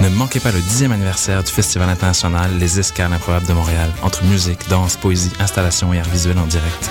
Ne manquez pas le dixième anniversaire du Festival international Les Escales improbables de Montréal, entre musique, danse, poésie, installation et art visuel en direct.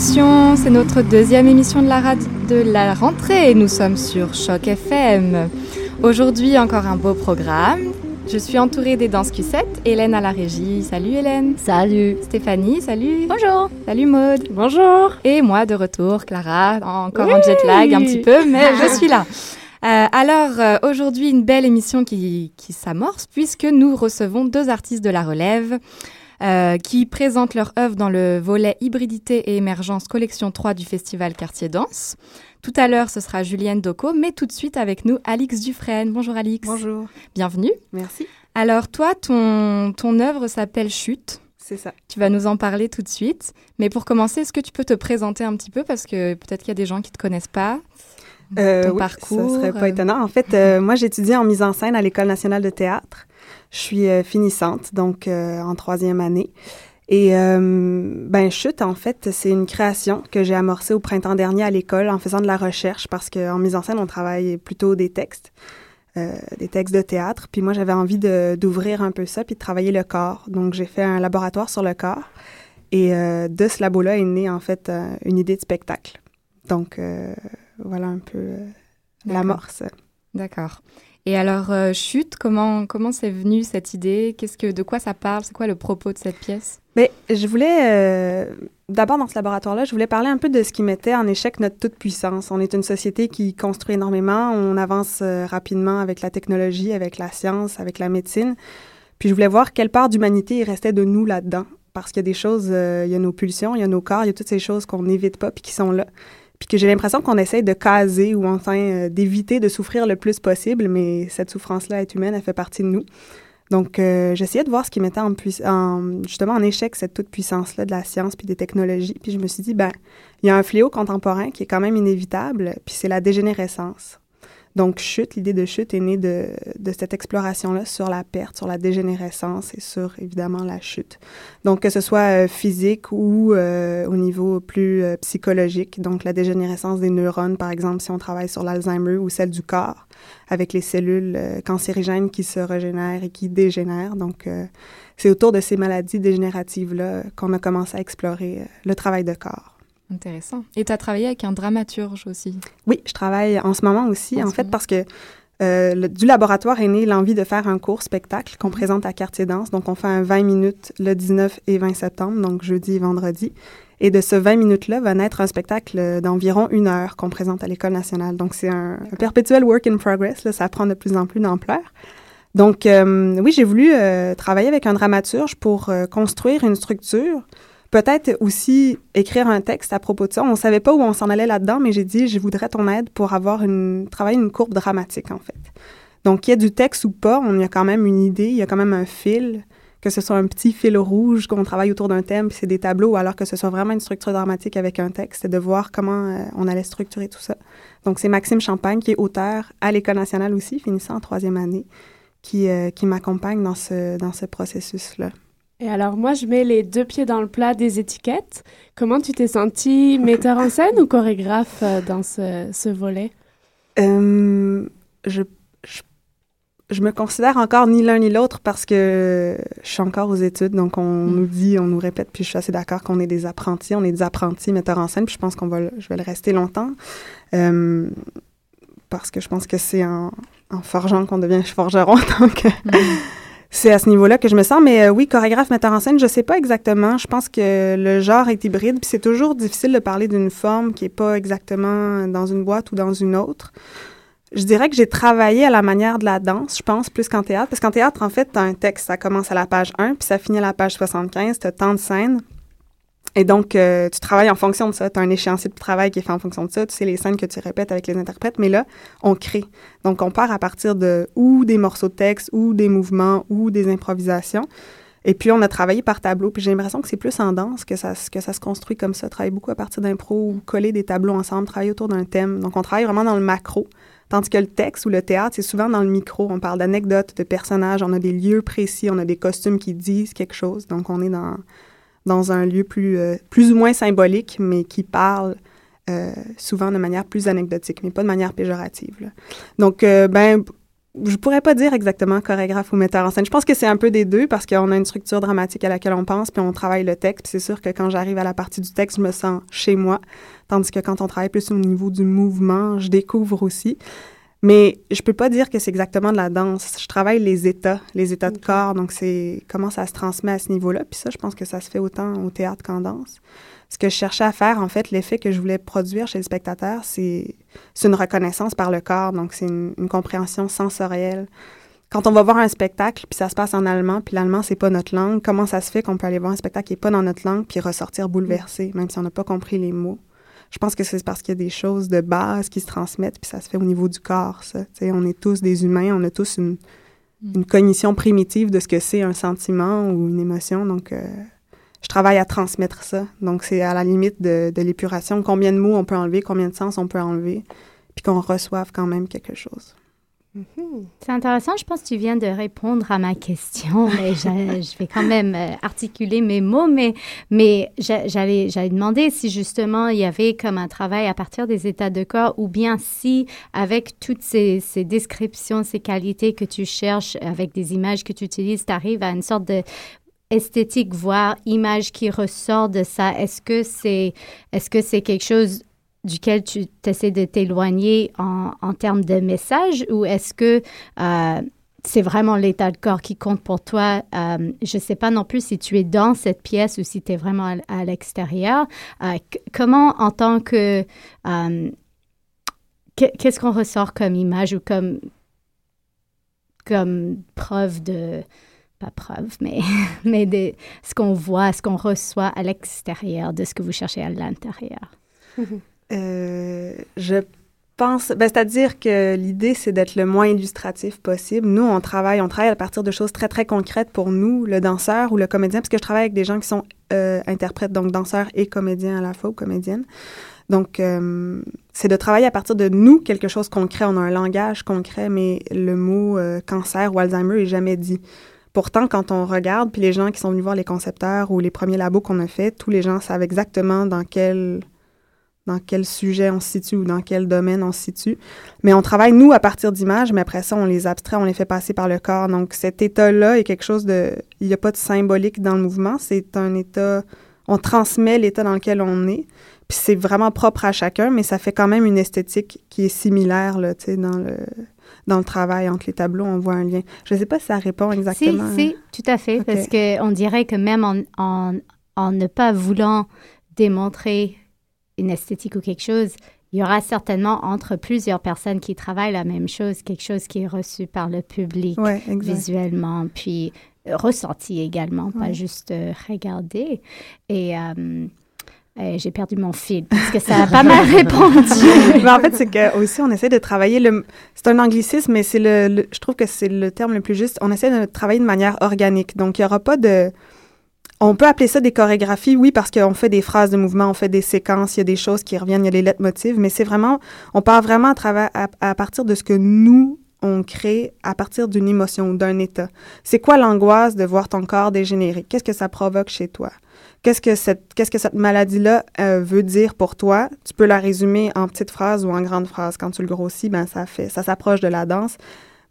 c'est notre deuxième émission de la, de la rentrée. Nous sommes sur Choc FM. Aujourd'hui, encore un beau programme. Je suis entourée des Danscussettes, Hélène à la régie. Salut Hélène. Salut. Stéphanie, salut. Bonjour. Salut Maude. Bonjour. Et moi de retour, Clara, encore en jet lag un petit peu, mais je suis là. Euh, alors, euh, aujourd'hui, une belle émission qui, qui s'amorce puisque nous recevons deux artistes de la relève euh, qui présentent leur œuvre dans le volet Hybridité et émergence collection 3 du festival Quartier Danse. Tout à l'heure, ce sera Julienne Doco, mais tout de suite avec nous, Alix Dufresne. Bonjour Alix. Bonjour. Bienvenue. Merci. Alors, toi, ton, ton œuvre s'appelle Chute. C'est ça. Tu vas nous en parler tout de suite. Mais pour commencer, est-ce que tu peux te présenter un petit peu? Parce que peut-être qu'il y a des gens qui ne te connaissent pas euh, ton oui, parcours. Ça serait pas étonnant. En fait, euh, moi, j'étudie en mise en scène à l'École nationale de théâtre. Je suis euh, finissante, donc euh, en troisième année. Et euh, ben chute en fait, c'est une création que j'ai amorcée au printemps dernier à l'école en faisant de la recherche parce qu'en mise en scène on travaille plutôt des textes, euh, des textes de théâtre. Puis moi j'avais envie de d'ouvrir un peu ça puis de travailler le corps. Donc j'ai fait un laboratoire sur le corps et euh, de ce labo-là est née en fait une idée de spectacle. Donc voilà un peu l'amorce. D'accord. Et alors, euh, Chute, comment comment c'est venu cette idée? Qu'est-ce que de quoi ça parle? C'est quoi le propos de cette pièce? Mais je voulais, euh, d'abord dans ce laboratoire-là, je voulais parler un peu de ce qui mettait en échec notre toute-puissance. On est une société qui construit énormément, on avance euh, rapidement avec la technologie, avec la science, avec la médecine. Puis je voulais voir quelle part d'humanité il restait de nous là-dedans. Parce qu'il y a des choses, il y a nos pulsions, il y a nos corps, il y a toutes ces choses qu'on n'évite pas puis qui sont là. Puis que j'ai l'impression qu'on essaye de caser ou enfin euh, d'éviter de souffrir le plus possible, mais cette souffrance-là est humaine, elle fait partie de nous. Donc, euh, j'essayais de voir ce qui mettait en, en- justement en échec cette toute-puissance-là de la science puis des technologies. Puis je me suis dit, ben, il y a un fléau contemporain qui est quand même inévitable, puis c'est la dégénérescence. Donc, chute, l'idée de chute est née de, de cette exploration-là sur la perte, sur la dégénérescence et sur, évidemment, la chute. Donc, que ce soit euh, physique ou euh, au niveau plus euh, psychologique, donc la dégénérescence des neurones, par exemple, si on travaille sur l'Alzheimer ou celle du corps, avec les cellules euh, cancérigènes qui se régénèrent et qui dégénèrent. Donc, c'est autour de ces maladies dégénératives-là qu'on a commencé à explorer le travail de corps. Intéressant. Et tu as travaillé avec un dramaturge aussi. Oui, je travaille en ce moment aussi, En fait, moment. parce que euh, du laboratoire est née l'envie de faire un court spectacle qu'on présente à Quartier Danse. Donc, on fait un 20 minutes le 19 et 20 septembre, donc jeudi et vendredi. Et de ce 20 minutes-là va naître un spectacle d'environ une heure qu'on présente à l'École nationale. Donc, c'est un, perpétuel work in progress. Là, ça prend de plus en plus d'ampleur. Donc, euh, oui, j'ai voulu euh, travailler avec un dramaturge pour construire une structure Peut-être aussi écrire un texte à propos de ça. On savait pas où on s'en allait là-dedans, mais j'ai dit, je voudrais ton aide pour avoir une, travailler une courbe dramatique, en fait. Donc, qu'il y ait du texte ou pas, on y a quand même une idée, il y a quand même un fil, que ce soit un petit fil rouge, qu'on travaille autour d'un thème, puis c'est des tableaux, ou alors que ce soit vraiment une structure dramatique avec un texte, et de voir comment euh, on allait structurer tout ça. Donc, c'est Maxime Champagne, qui est auteur à l'École nationale aussi, finissant en troisième année, qui, euh, qui m'accompagne dans ce, dans ce processus-là. Et alors, moi, je mets les deux pieds dans le plat des étiquettes. Comment tu t'es senti metteur en scène ou chorégraphe euh, dans ce, ce volet? Euh, je, je, me considère encore ni l'un ni l'autre parce que je suis encore aux études. Donc, on hmm. nous dit, on nous répète, puis je suis assez d'accord qu'on est des apprentis. On est des apprentis metteurs en scène, puis je pense qu'on va, je vais le rester longtemps. Euh, parce que je pense que c'est en, en forgeant qu'on devient forgeron. Donc, hmm c'est à ce niveau-là que je me sens. Mais euh, oui, chorégraphe, metteur en scène, je sais pas exactement. Je pense que le genre est hybride, puis c'est toujours difficile de parler d'une forme qui est pas exactement dans une boîte ou dans une autre. Je dirais que j'ai travaillé à la manière de la danse, je pense, plus qu'en théâtre. Parce qu'en théâtre, en fait, tu as un texte, ça commence à la page 1, puis ça finit à la page 75, tu as tant de scènes. Et donc, euh, tu travailles en fonction de ça. Tu as un échéancier de travail qui est fait en fonction de ça. Tu sais les scènes que tu répètes avec les interprètes. Mais là, on crée. Donc, on part à partir de ou des morceaux de texte, ou des mouvements, ou des improvisations. Et puis, on a travaillé par tableau. Puis j'ai l'impression que c'est plus en danse que ça, se construit comme ça. Travailler beaucoup à partir d'impro ou coller des tableaux ensemble, travailler autour d'un thème. Donc, on travaille vraiment dans le macro. Tandis que le texte ou le théâtre, c'est souvent dans le micro. On parle d'anecdotes, de personnages, on a des lieux précis, on a des costumes qui disent quelque chose. Donc, on est dans dans un lieu plus, euh, plus ou moins symbolique, mais qui parle euh, souvent de manière plus anecdotique, mais pas de manière péjorative. Donc, euh, ben, je pourrais pas dire exactement chorégraphe ou metteur en scène. Je pense que c'est un peu des deux parce qu'on a une structure dramatique à laquelle on pense, puis on travaille le texte. c'est sûr que quand j'arrive à la partie du texte, je me sens chez moi, tandis que quand on travaille plus au niveau du mouvement, je découvre aussi. Mais je peux pas dire que c'est exactement de la danse. Je travaille les états, les états de corps. Donc, c'est comment ça se transmet à ce niveau-là. Puis ça, je pense que ça se fait autant au théâtre qu'en danse. Ce que je cherchais à faire, en fait, l'effet que je voulais produire chez le spectateur, c'est une reconnaissance par le corps. Donc, c'est une, compréhension sensorielle. Quand on va voir un spectacle, puis ça se passe en allemand, puis l'allemand, c'est pas notre langue, comment ça se fait qu'on peut aller voir un spectacle qui est pas dans notre langue, puis ressortir bouleversé, même si on n'a pas compris les mots? Je pense que c'est parce qu'il y a des choses de base qui se transmettent, puis ça se fait au niveau du corps, ça. on est tous des humains, on a tous une, mm. une cognition primitive de ce que c'est un sentiment ou une émotion. Donc, euh, je travaille à transmettre ça. Donc, c'est à la limite de, de l'épuration. Combien de mots on peut enlever, combien de sens on peut enlever, puis qu'on reçoive quand même quelque chose. Mhm. C'est intéressant, je pense que tu viens de répondre à ma question, mais je, vais quand même euh, articuler mes mots, mais, mais j'allais, demander si justement il y avait comme un travail à partir des états de corps ou bien si avec toutes ces, ces descriptions, ces qualités que tu cherches, avec des images que tu utilises, tu arrives à une sorte de esthétique, voire image qui ressort de ça. Est-ce que c'est, est-ce que c'est quelque chose duquel tu essaies de t'éloigner en, en, termes de message ou est-ce que euh, c'est vraiment l'état de corps qui compte pour toi? Euh, je ne sais pas non plus si tu es dans cette pièce ou si tu es vraiment à, l'extérieur. Euh, comment, en tant que... Qu'est-ce qu'on ressort comme image ou comme, comme preuve de... Pas preuve, mais, mais de ce qu'on voit, ce qu'on reçoit à l'extérieur de ce que vous cherchez à l'intérieur? Euh, je pense, ben, c'est-à-dire que l'idée, c'est d'être le moins illustratif possible. Nous, on travaille, on travaille à partir de choses très, très concrètes pour nous, le danseur ou le comédien, parce que je travaille avec des gens qui sont euh, interprètes, donc danseurs et comédiens à la fois, ou comédiennes. Donc, euh, c'est de travailler à partir de nous quelque chose concret. On a un langage concret, mais le mot cancer ou Alzheimer est jamais dit. Pourtant, quand on regarde, puis les gens qui sont venus voir les concepteurs ou les premiers labos qu'on a fait, tous les gens savent exactement dans quel dans quel sujet on se situe ou dans quel domaine on se situe. Mais on travaille, nous, à partir d'images, mais après ça, on les abstrait, on les fait passer par le corps. Donc, cet état-là est quelque chose de... Il n'y a pas de symbolique dans le mouvement. C'est un état... On transmet l'état dans lequel on est. Puis c'est vraiment propre à chacun, mais ça fait quand même une esthétique qui est similaire, là, tu sais, dans le dans le travail, entre les tableaux, on voit un lien. Je ne sais pas si ça répond exactement. Si, si, tout à fait, parce qu'on dirait que même en, en, en ne pas voulant démontrer une esthétique ou quelque chose, il y aura certainement entre plusieurs personnes qui travaillent la même chose, quelque chose qui est reçu par le public visuellement, puis ressenti également, pas juste euh, regardé. Et euh, j'ai perdu mon fil parce que ça a pas mal répondu. mais en fait, c'est que aussi on essaie de travailler le. C'est un anglicisme, mais c'est le, Je trouve que c'est le terme le plus juste. On essaie de travailler de manière organique. Donc, il y aura pas de on peut appeler ça des chorégraphies, oui, parce qu'on fait des phrases de mouvement, on fait des séquences, il y a des choses qui reviennent, il y a les lettres motives, mais c'est vraiment, on part vraiment à, travers, à, partir de ce que nous, on crée à partir d'une émotion ou d'un état. C'est quoi l'angoisse de voir ton corps dégénérer? Qu'est-ce que ça provoque chez toi? Qu'est-ce que cette, qu'est-ce que cette maladie-là euh, veut dire pour toi? Tu peux la résumer en petites phrases ou en grandes phrases. Quand tu le grossis, ben ça fait, ça s'approche de la danse,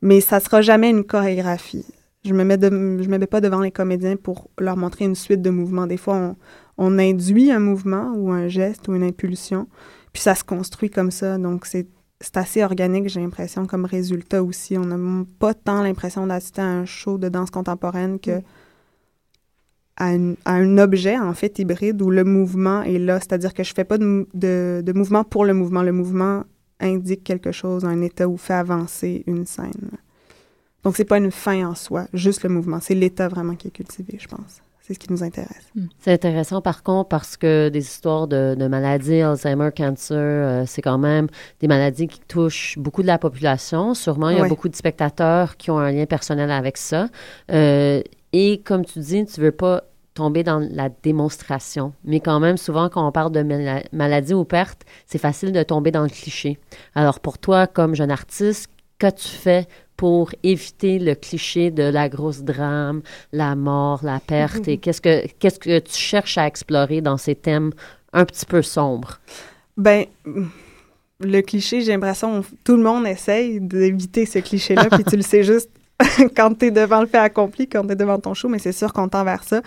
mais ça sera jamais une chorégraphie. Je me mets je me mets pas devant les comédiens pour leur montrer une suite de mouvements. Des fois, on, induit un mouvement ou un geste ou une impulsion, puis ça se construit comme ça. Donc, c'est assez organique, j'ai l'impression, comme résultat aussi. On n'a pas tant l'impression d'assister à un show de danse contemporaine que à, un objet, en fait, hybride où le mouvement est là. C'est-à-dire que je fais pas de, de, mouvement pour le mouvement. Le mouvement indique quelque chose, un état ou fait avancer une scène. Donc, c'est pas une fin en soi, juste le mouvement. C'est l'état vraiment qui est cultivé, je pense. C'est ce qui nous intéresse. Hmm. C'est intéressant, par contre, parce que des histoires de, maladies, Alzheimer, cancer, euh, c'est quand même des maladies qui touchent beaucoup de la population. Sûrement, il y a beaucoup de spectateurs qui ont un lien personnel avec ça. Euh, et comme tu dis, tu veux pas tomber dans la démonstration. Mais quand même, souvent, quand on parle de maladie ou perte, c'est facile de tomber dans le cliché. Alors, pour toi, comme jeune artiste, qu'as-tu fait pour éviter le cliché de la grosse drame, la mort, la perte? Et qu'est-ce que, qu'est-ce que tu cherches à explorer dans ces thèmes un petit peu sombres? Ben, le cliché, j'ai l'impression, tout le monde essaye d'éviter ce cliché-là, puis tu le sais juste quand tu es devant le fait accompli, quand tu es devant ton show, mais c'est sûr qu'on tend vers ça.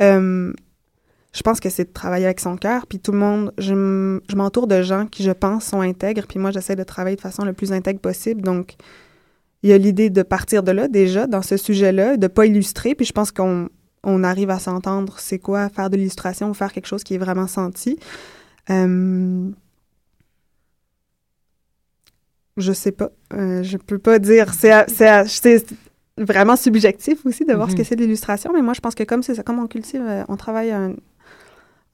Euh, je pense que c'est de travailler avec son cœur, puis tout le monde, je m'entoure de gens qui, je pense, sont intègres, puis moi, j'essaie de travailler de façon le plus intègre possible, donc il y a l'idée de partir de là déjà, dans ce sujet-là, de pas illustrer. Puis je pense qu'on on arrive à s'entendre c'est quoi faire de l'illustration ou faire quelque chose qui est vraiment senti. Euh, je sais pas. Euh, je peux pas dire. C'est vraiment subjectif aussi de voir ce que mm-hmm. c'est de l'illustration, mais moi je pense que comme c'est ça, comme on cultive, euh, on travaille un,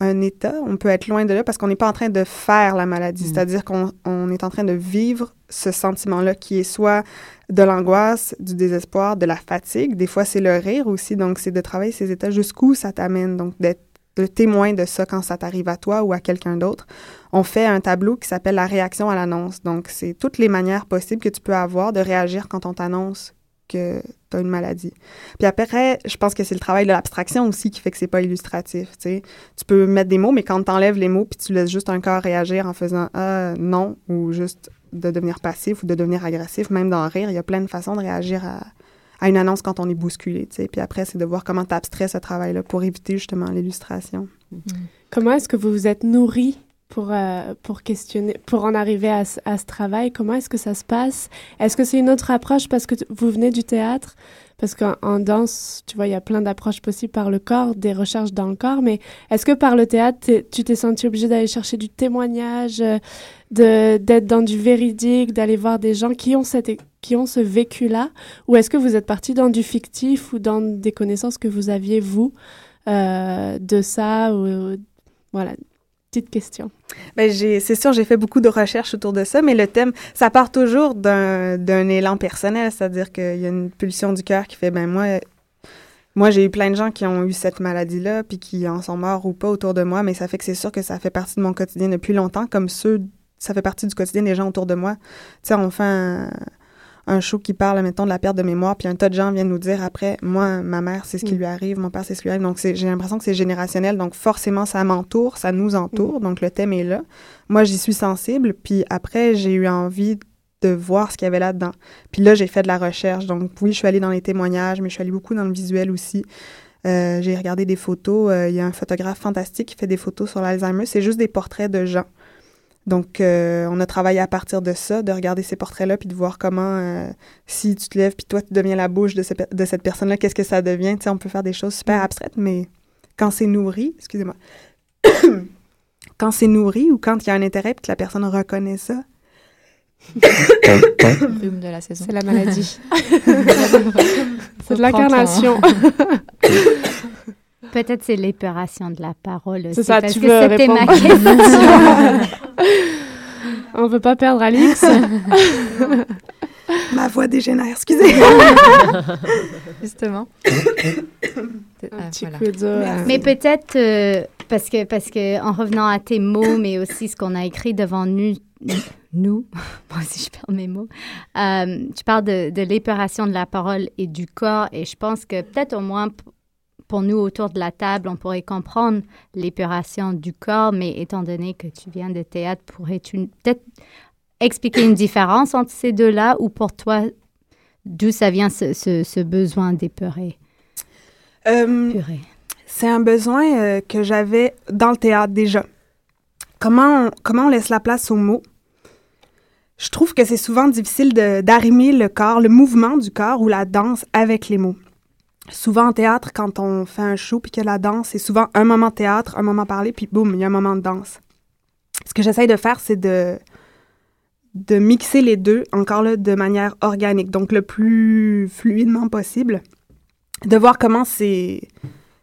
un état, on peut être loin de là parce qu'on n'est pas en train de faire la maladie. Mm. C'est-à-dire qu'on est en train de vivre ce sentiment-là qui est soit de l'angoisse, du désespoir, de la fatigue. Des fois, c'est le rire aussi. Donc, c'est de travailler ces états jusqu'où ça t'amène. Donc, d'être le témoin de ça quand ça t'arrive à toi ou à quelqu'un d'autre. On fait un tableau qui s'appelle la réaction à l'annonce. Donc, c'est toutes les manières possibles que tu peux avoir de réagir quand on t'annonce que tu as une maladie. Puis après, je pense que c'est le travail de l'abstraction aussi qui fait que c'est pas illustratif. Tu peux mettre des mots, mais quand tu enlèves les mots puis tu laisses juste un corps réagir en faisant ah, non ou juste de devenir passif ou de devenir agressif, même d'en rire, il y a plein de façons de réagir à, à une annonce quand on est bousculé. Tu Puis après, c'est de voir comment tu abstrais ce travail-là pour éviter justement l'illustration. Comment est-ce que vous vous êtes nourri pour, euh, pour questionner, pour en arriver à, à ce travail? Comment est-ce que ça se passe? Est-ce que c'est une autre approche parce que vous venez du théâtre? Parce qu'en danse, tu vois, il y a plein d'approches possibles par le corps, des recherches dans le corps, mais est-ce que par le théâtre, tu t'es senti obligé d'aller chercher du témoignage, euh, d'être dans du véridique, d'aller voir des gens qui ont cette qui ont ce vécu-là, ou est-ce que vous êtes parti dans du fictif ou dans des connaissances que vous aviez vous euh, de ça ou voilà? Question. Ben c'est sûr, j'ai fait beaucoup de recherches autour de ça, mais le thème, ça part toujours d'un élan personnel, c'est-à-dire qu'il y a une pulsion du cœur qui fait, ben moi, moi j'ai eu plein de gens qui ont eu cette maladie-là, puis qui en sont morts ou pas autour de moi, mais ça fait que c'est sûr que ça fait partie de mon quotidien depuis longtemps, comme ça fait partie du quotidien des gens autour de moi. Tu sais, on fait un show qui parle, mettons, de la perte de mémoire, puis un tas de gens viennent nous dire après, moi, ma mère, c'est ce qui mm. lui arrive, mon père, c'est ce qui lui arrive. Donc, j'ai l'impression que c'est générationnel. Donc, forcément, ça m'entoure, ça nous entoure. Mm. Donc, le thème est là. Moi, j'y suis sensible. Puis après, j'ai eu envie de voir ce qu'il y avait là-dedans. Puis là, j'ai fait de la recherche. Donc, oui, je suis allée dans les témoignages, mais je suis allée beaucoup dans le visuel aussi. Euh, j'ai regardé des photos. Euh, il y a un photographe fantastique qui fait des photos sur l'Alzheimer. C'est juste des portraits de gens Donc, euh, on a travaillé à partir de ça, de regarder ces portraits-là, puis de voir comment, euh, si tu te lèves, puis toi, tu deviens la bouche de, de cette personne-là, qu'est-ce que ça devient? Tu sais, on peut faire des choses super abstraites, mais quand c'est nourri, excusez-moi, quand c'est nourri ou quand il y a un intérêt, puis que la personne reconnaît ça, de la saison. C'est la maladie. c'est de l'incarnation. Peut-être c'est l'épuration de la parole C'est ça, tu veux répondre. ma question. On veut pas perdre Alix. ma voix dégénère, excusez. Justement. Un petit coup de... Mais peut-être euh, parce que parce que en revenant à tes mots, mais aussi ce qu'on a écrit devant nous, nous, moi aussi je perds mes mots, euh, tu parles de, de l'épuration de la parole et du corps, et je pense que peut-être au moins pour nous autour de la table, on pourrait comprendre l'épuration du corps, mais étant donné que tu viens de théâtre, pourrais-tu peut-être expliquer une différence entre ces deux-là ou pour toi, d'où ça vient ce, ce, besoin d'épurer? Euh, c'est un besoin euh, que j'avais dans le théâtre déjà. Comment comment on laisse la place aux mots? Je trouve que c'est souvent difficile d'arrimer le corps, le mouvement du corps ou la danse avec les mots souvent en théâtre, quand on fait un show puis que la danse, c'est souvent un moment théâtre, un moment parlé, puis boum, il y a un moment de danse. Ce que j'essaye de faire, c'est de, de mixer les deux, encore là, de manière organique, donc le plus fluidement possible, de voir comment c'est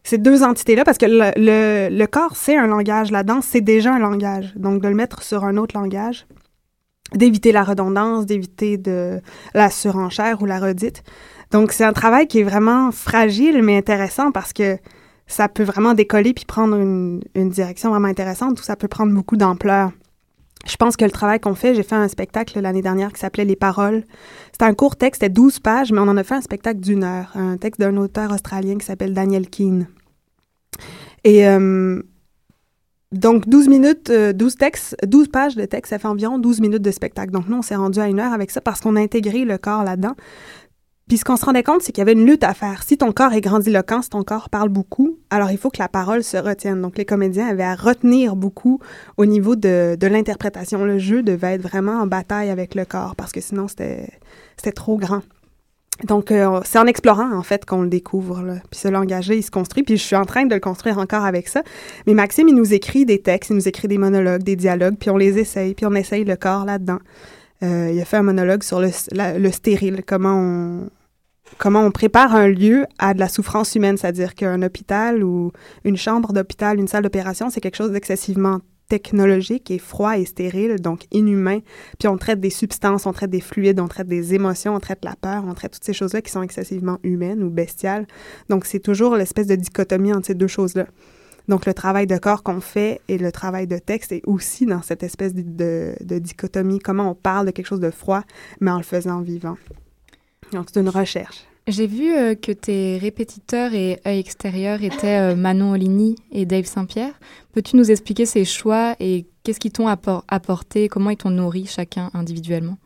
ces deux entités-là, parce que le, le, corps, c'est un langage, la danse, c'est déjà un langage, donc de le mettre sur un autre langage, d'éviter la redondance, d'éviter de la surenchère ou la redite. Donc, c'est un travail qui est vraiment fragile, mais intéressant parce que ça peut vraiment décoller puis prendre une, direction vraiment intéressante ou ça peut prendre beaucoup d'ampleur. Je pense que le travail qu'on fait, j'ai fait un spectacle l'année dernière qui s'appelait Les Paroles. C'était un court texte, c'était 12 pages, mais on en a fait un spectacle d'une heure, un texte d'un auteur australien qui s'appelle Daniel Keane. Et euh, donc, 12 minutes, 12 euh, textes, 12 pages de texte, ça fait environ 12 minutes de spectacle. Donc, nous, on s'est rendu à une heure avec ça parce qu'on a intégré le corps là-dedans. Puis ce qu'on se rendait compte, c'est qu'il y avait une lutte à faire. Si ton corps est grandiloquent, si ton corps parle beaucoup, alors il faut que la parole se retienne. Donc les comédiens avaient à retenir beaucoup au niveau de, de l'interprétation. Le jeu devait être vraiment en bataille avec le corps parce que sinon c'était trop grand. Donc euh, c'est en explorant en fait qu'on le découvre. Là. Puis ce langage il se construit. Puis je suis en train de le construire encore avec ça. Mais Maxime, il nous écrit des textes, il nous écrit des monologues, des dialogues, puis on les essaye, puis on essaye le corps là-dedans. Euh, il a fait un monologue sur le, le stérile, comment on, comment on prépare un lieu à de la souffrance humaine, c'est-à-dire qu'un hôpital ou une chambre d'hôpital, une salle d'opération, c'est quelque chose d'excessivement technologique et froid et stérile, donc inhumain. Puis on traite des substances, on traite des fluides, on traite des émotions, on traite la peur, on traite toutes ces choses-là qui sont excessivement humaines ou bestiales. Donc c'est toujours l'espèce de dichotomie entre ces deux choses-là. Donc, le travail de corps qu'on fait et le travail de texte est aussi dans cette espèce de, dichotomie, comment on parle de quelque chose de froid, mais en le faisant vivant. Donc, c'est une recherche. J'ai vu euh, que tes répétiteurs et œil extérieur étaient euh, Manon Oligny et Dave Saint-Pierre. Peux-tu nous expliquer ces choix et qu'est-ce qu'ils t'ont apporté, comment ils t'ont nourri chacun individuellement?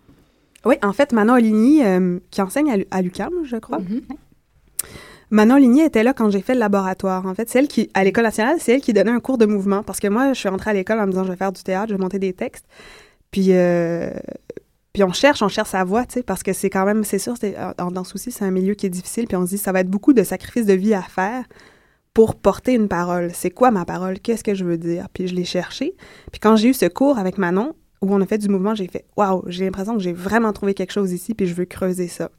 Oui, en fait, Manon Oligny, euh, qui enseigne à, l'UQAM, je crois, mm-hmm. Manon Ligné était là quand j'ai fait le laboratoire. En fait, c'est elle qui, à l'École nationale, c'est elle qui donnait un cours de mouvement. Parce que moi, je suis rentrée à l'école en me disant, je vais faire du théâtre, je vais monter des textes. Puis, euh, puis on cherche, on cherche sa voix, tu sais, parce que c'est quand même, c'est sûr, dans, dans Souci, c'est un milieu qui est difficile. Puis on se dit, ça va être beaucoup de sacrifices de vie à faire pour porter une parole. C'est quoi ma parole? Qu'est-ce que je veux dire? Puis je l'ai cherché. Puis quand j'ai eu ce cours avec Manon, où on a fait du mouvement, j'ai fait, waouh, j'ai l'impression que j'ai vraiment trouvé quelque chose ici, puis je veux creuser ça.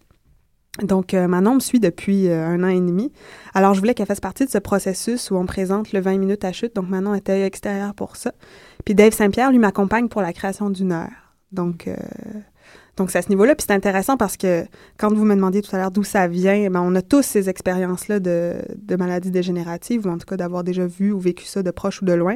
Donc, euh, Manon me suit depuis euh, un an et demi. Alors, je voulais qu'elle fasse partie de ce processus où on présente le 20 minutes à chute. Donc, Manon était extérieure pour ça. Puis Dave Saint-Pierre, lui, m'accompagne pour la création d'une heure. Donc, euh, donc, c'est à ce niveau-là. Puis c'est intéressant parce que quand vous me demandiez tout à l'heure d'où ça vient, ben, on a tous ces expériences-là de, de maladies dégénératives, ou en tout cas d'avoir déjà vu ou vécu ça de proche ou de loin.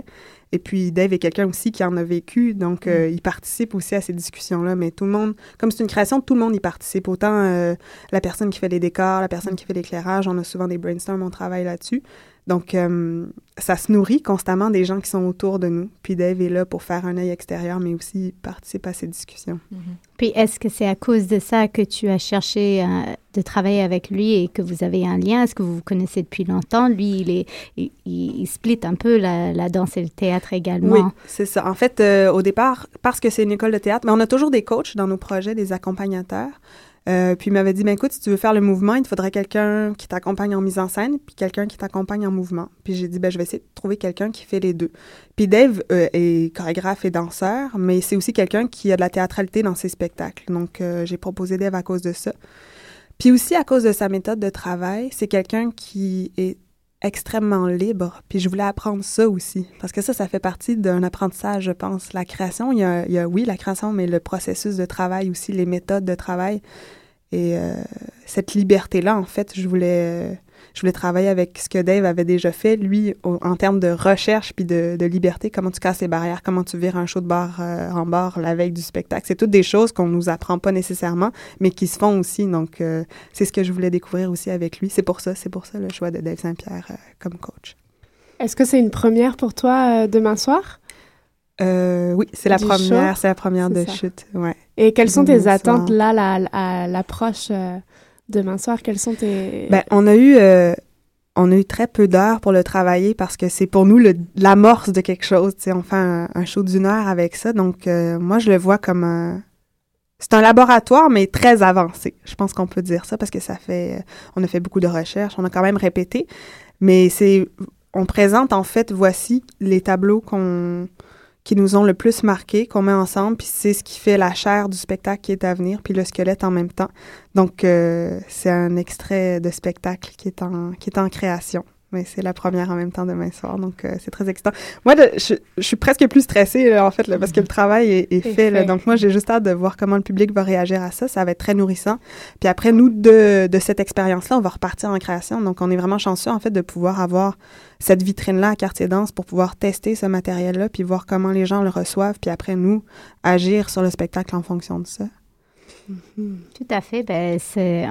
Et puis Dave est quelqu'un aussi qui en a vécu, donc euh, mm. il participe aussi à ces discussions-là. Mais tout le monde, comme c'est une création, tout le monde y participe. Autant euh, la personne qui fait les décors, la personne qui fait l'éclairage, on a souvent des brainstorms, on travaille là-dessus. Donc, euh, ça se nourrit constamment des gens qui sont autour de nous. Puis Dave est là pour faire un œil extérieur, mais aussi participe à ces discussions. Mm-hmm. Puis, est-ce que c'est à cause de ça que tu as cherché de travailler avec lui et que vous avez un lien? Est-ce que vous vous connaissez depuis longtemps? Lui, il, est, il, split un peu la, danse et le théâtre également. Oui, c'est ça. En fait, euh, au départ, parce que c'est une école de théâtre, mais on a toujours des coachs dans nos projets, des accompagnateurs. Euh, puis il m'avait dit, ben écoute, si tu veux faire le mouvement, il te faudrait quelqu'un qui t'accompagne en mise en scène, puis quelqu'un qui t'accompagne en mouvement. Puis j'ai dit, ben je vais essayer de trouver quelqu'un qui fait les deux. Puis Dave euh, est chorégraphe et danseur, mais c'est aussi quelqu'un qui a de la théâtralité dans ses spectacles. Donc euh, j'ai proposé Dave à cause de ça. Puis aussi à cause de sa méthode de travail, c'est quelqu'un qui est extrêmement libre. Puis je voulais apprendre ça aussi, parce que ça, ça fait partie d'un apprentissage, je pense. La création, il y, a, il y a, oui, la création, mais le processus de travail aussi, les méthodes de travail. Et euh, cette liberté-là, en fait, je voulais, je voulais travailler avec ce que Dave avait déjà fait, lui, en termes de recherche puis de, liberté, comment tu casses les barrières, comment tu vires un show de bar euh, en bar la veille du spectacle? C'est toutes des choses qu'on nous apprend pas nécessairement, mais qui se font aussi. Donc, euh, c'est ce que je voulais découvrir aussi avec lui. C'est pour ça, c'est pour ça le choix de Dave Saint-Pierre euh, comme coach. Est-ce que c'est une première pour toi demain soir? oui, c'est la première, c'est la première de chute, ouais. Et quelles sont tes attentes là à l'approche demain soir? Quels sont tes... Ben, on a eu... Euh, on a eu très peu d'heures pour le travailler parce que c'est pour nous l'amorce de quelque chose. On fait un, show d'une heure avec ça. Donc, euh, moi, je le vois comme un... C'est un laboratoire, mais très avancé. Je pense qu'on peut dire ça parce que ça fait... On a fait beaucoup de recherches. On a quand même répété. Mais c'est... On présente, en fait, voici les tableaux qu'on qui nous ont le plus marqué, qu'on met ensemble, puis c'est ce qui fait la chair du spectacle qui est à venir, puis le squelette en même temps. Donc, euh, c'est un extrait de spectacle qui est en, qui est en création mais c'est la première en même temps demain soir, donc euh, c'est très excitant. Moi, je, suis presque plus stressée, en fait, parce que le travail est, fait, donc moi, j'ai juste hâte de voir comment le public va réagir à ça. Ça va être très nourrissant. Puis après, nous, de, de cette expérience-là, on va repartir en création. Donc, on est vraiment chanceux, en fait, de pouvoir avoir cette vitrine-là à Quartier Danse pour pouvoir tester ce matériel-là, puis voir comment les gens le reçoivent, puis après, nous, agir sur le spectacle en fonction de ça. Tout à fait. Ben, c'est,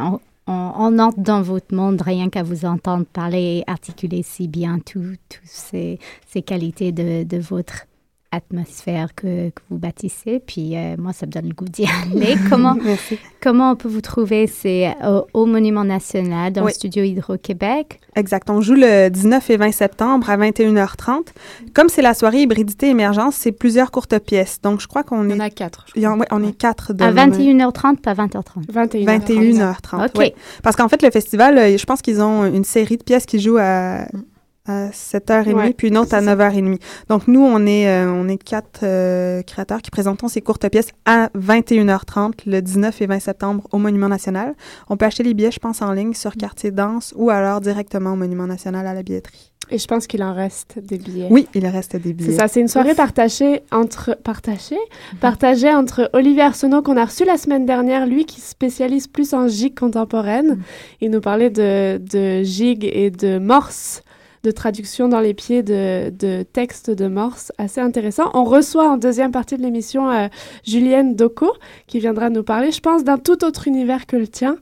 on, entre dans votre monde rien qu'à vous entendre parler et articuler si bien toutes ces, qualités de, de votre atmosphère que, que, vous bâtissez. Puis euh, moi, ça me donne le goût d'y aller. Comment, comment on peut vous trouver? C'est au, Monument National, dans le studio Hydro-Québec. Exact. On joue le 19 et 20 septembre à 21h30. Comme c'est la soirée hybridité émergence, c'est plusieurs courtes pièces. Donc, je crois qu'on est... Il y en a quatre. on est quatre. à 21h30, pas 20h30. 21h30. 21h30, OK. Parce qu'en fait, le festival, euh, je pense qu'ils ont une série de pièces qui jouent à mm à 7h30, puis une autre à 9h30. Donc, nous, on est, euh, on est quatre euh, créateurs qui présentons ces courtes pièces à 21h30 le 19 et 20 septembre au Monument National. On peut acheter les billets, je pense, en ligne sur Quartier Danse ou alors directement au Monument National à la billetterie. Et je pense qu'il en reste des billets. Oui, il reste des billets. C'est ça, c'est une soirée partagée entre partagée, mhm. partagée entre Olivier Arsenault qu'on a reçu la semaine dernière, lui qui spécialise plus en gigue contemporaine. Mhm. Il nous parlait de, de gigue et de morse de traduction dans les pieds de, de textes de Morse assez intéressant. On reçoit en deuxième partie de l'émission euh, Julienne Doco qui viendra nous parler, je pense, d'un tout autre univers que le tien.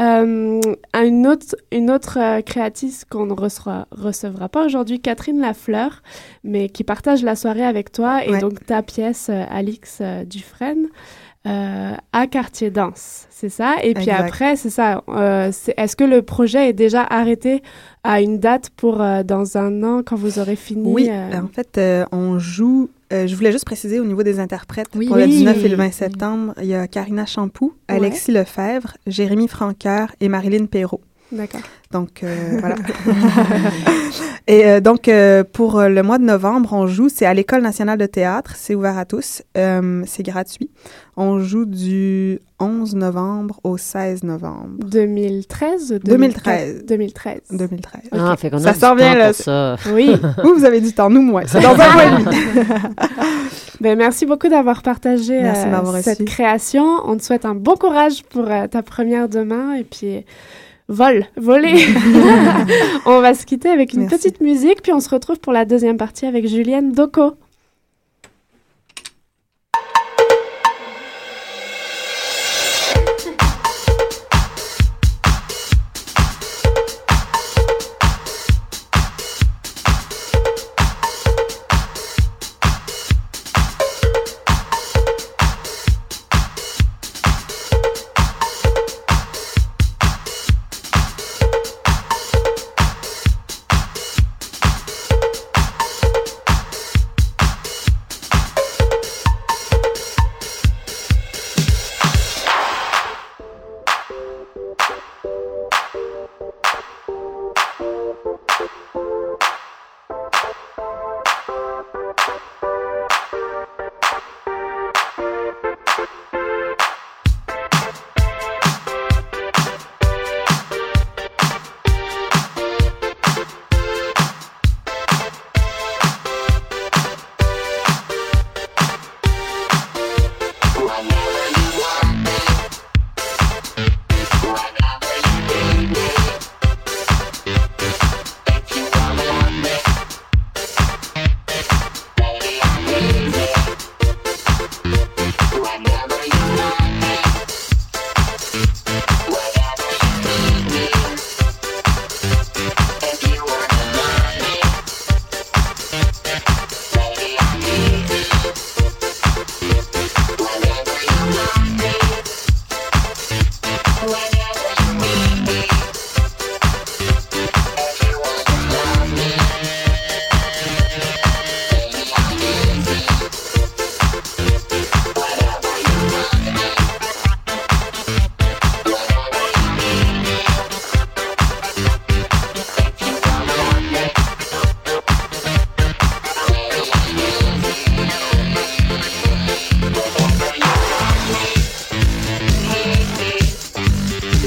Euh, une autre, une autre euh, créatrice qu'on ne recevra, recevra pas aujourd'hui, Catherine Lafleur, mais qui partage la soirée avec toi et donc ta pièce, euh, Alix Dufresne. Euh, à Quartier Danse, c'est ça? Et puis après, c'est ça. Euh, est-ce que le projet est déjà arrêté à une date pour euh, dans un an quand vous aurez fini Oui, en fait, on joue. je voulais juste préciser au niveau des interprètes pour le 19 et le 20 septembre, il y a Karina Champoux, Alexis Lefebvre, Jérémy Franqueur et Marilyn Perrault. D'accord. Donc, euh, voilà. Et euh, donc, euh, pour le mois de novembre, on joue, c'est à l'École nationale de théâtre, c'est ouvert à tous, c'est gratuit. On joue du 11 novembre au 16 novembre. 2013 2013. 2013. 2013. Ah, fait qu'on ça sort bien, là. Ça. Oui. vous, vous avez du temps, nous, moins. C'est dans un mois et demi. ben, merci beaucoup d'avoir partagé cette création. On te souhaite un bon courage pour ta première demain et puis vol, voler. on va se quitter avec une petite musique, puis on se retrouve pour la deuxième partie avec Julienne Doko.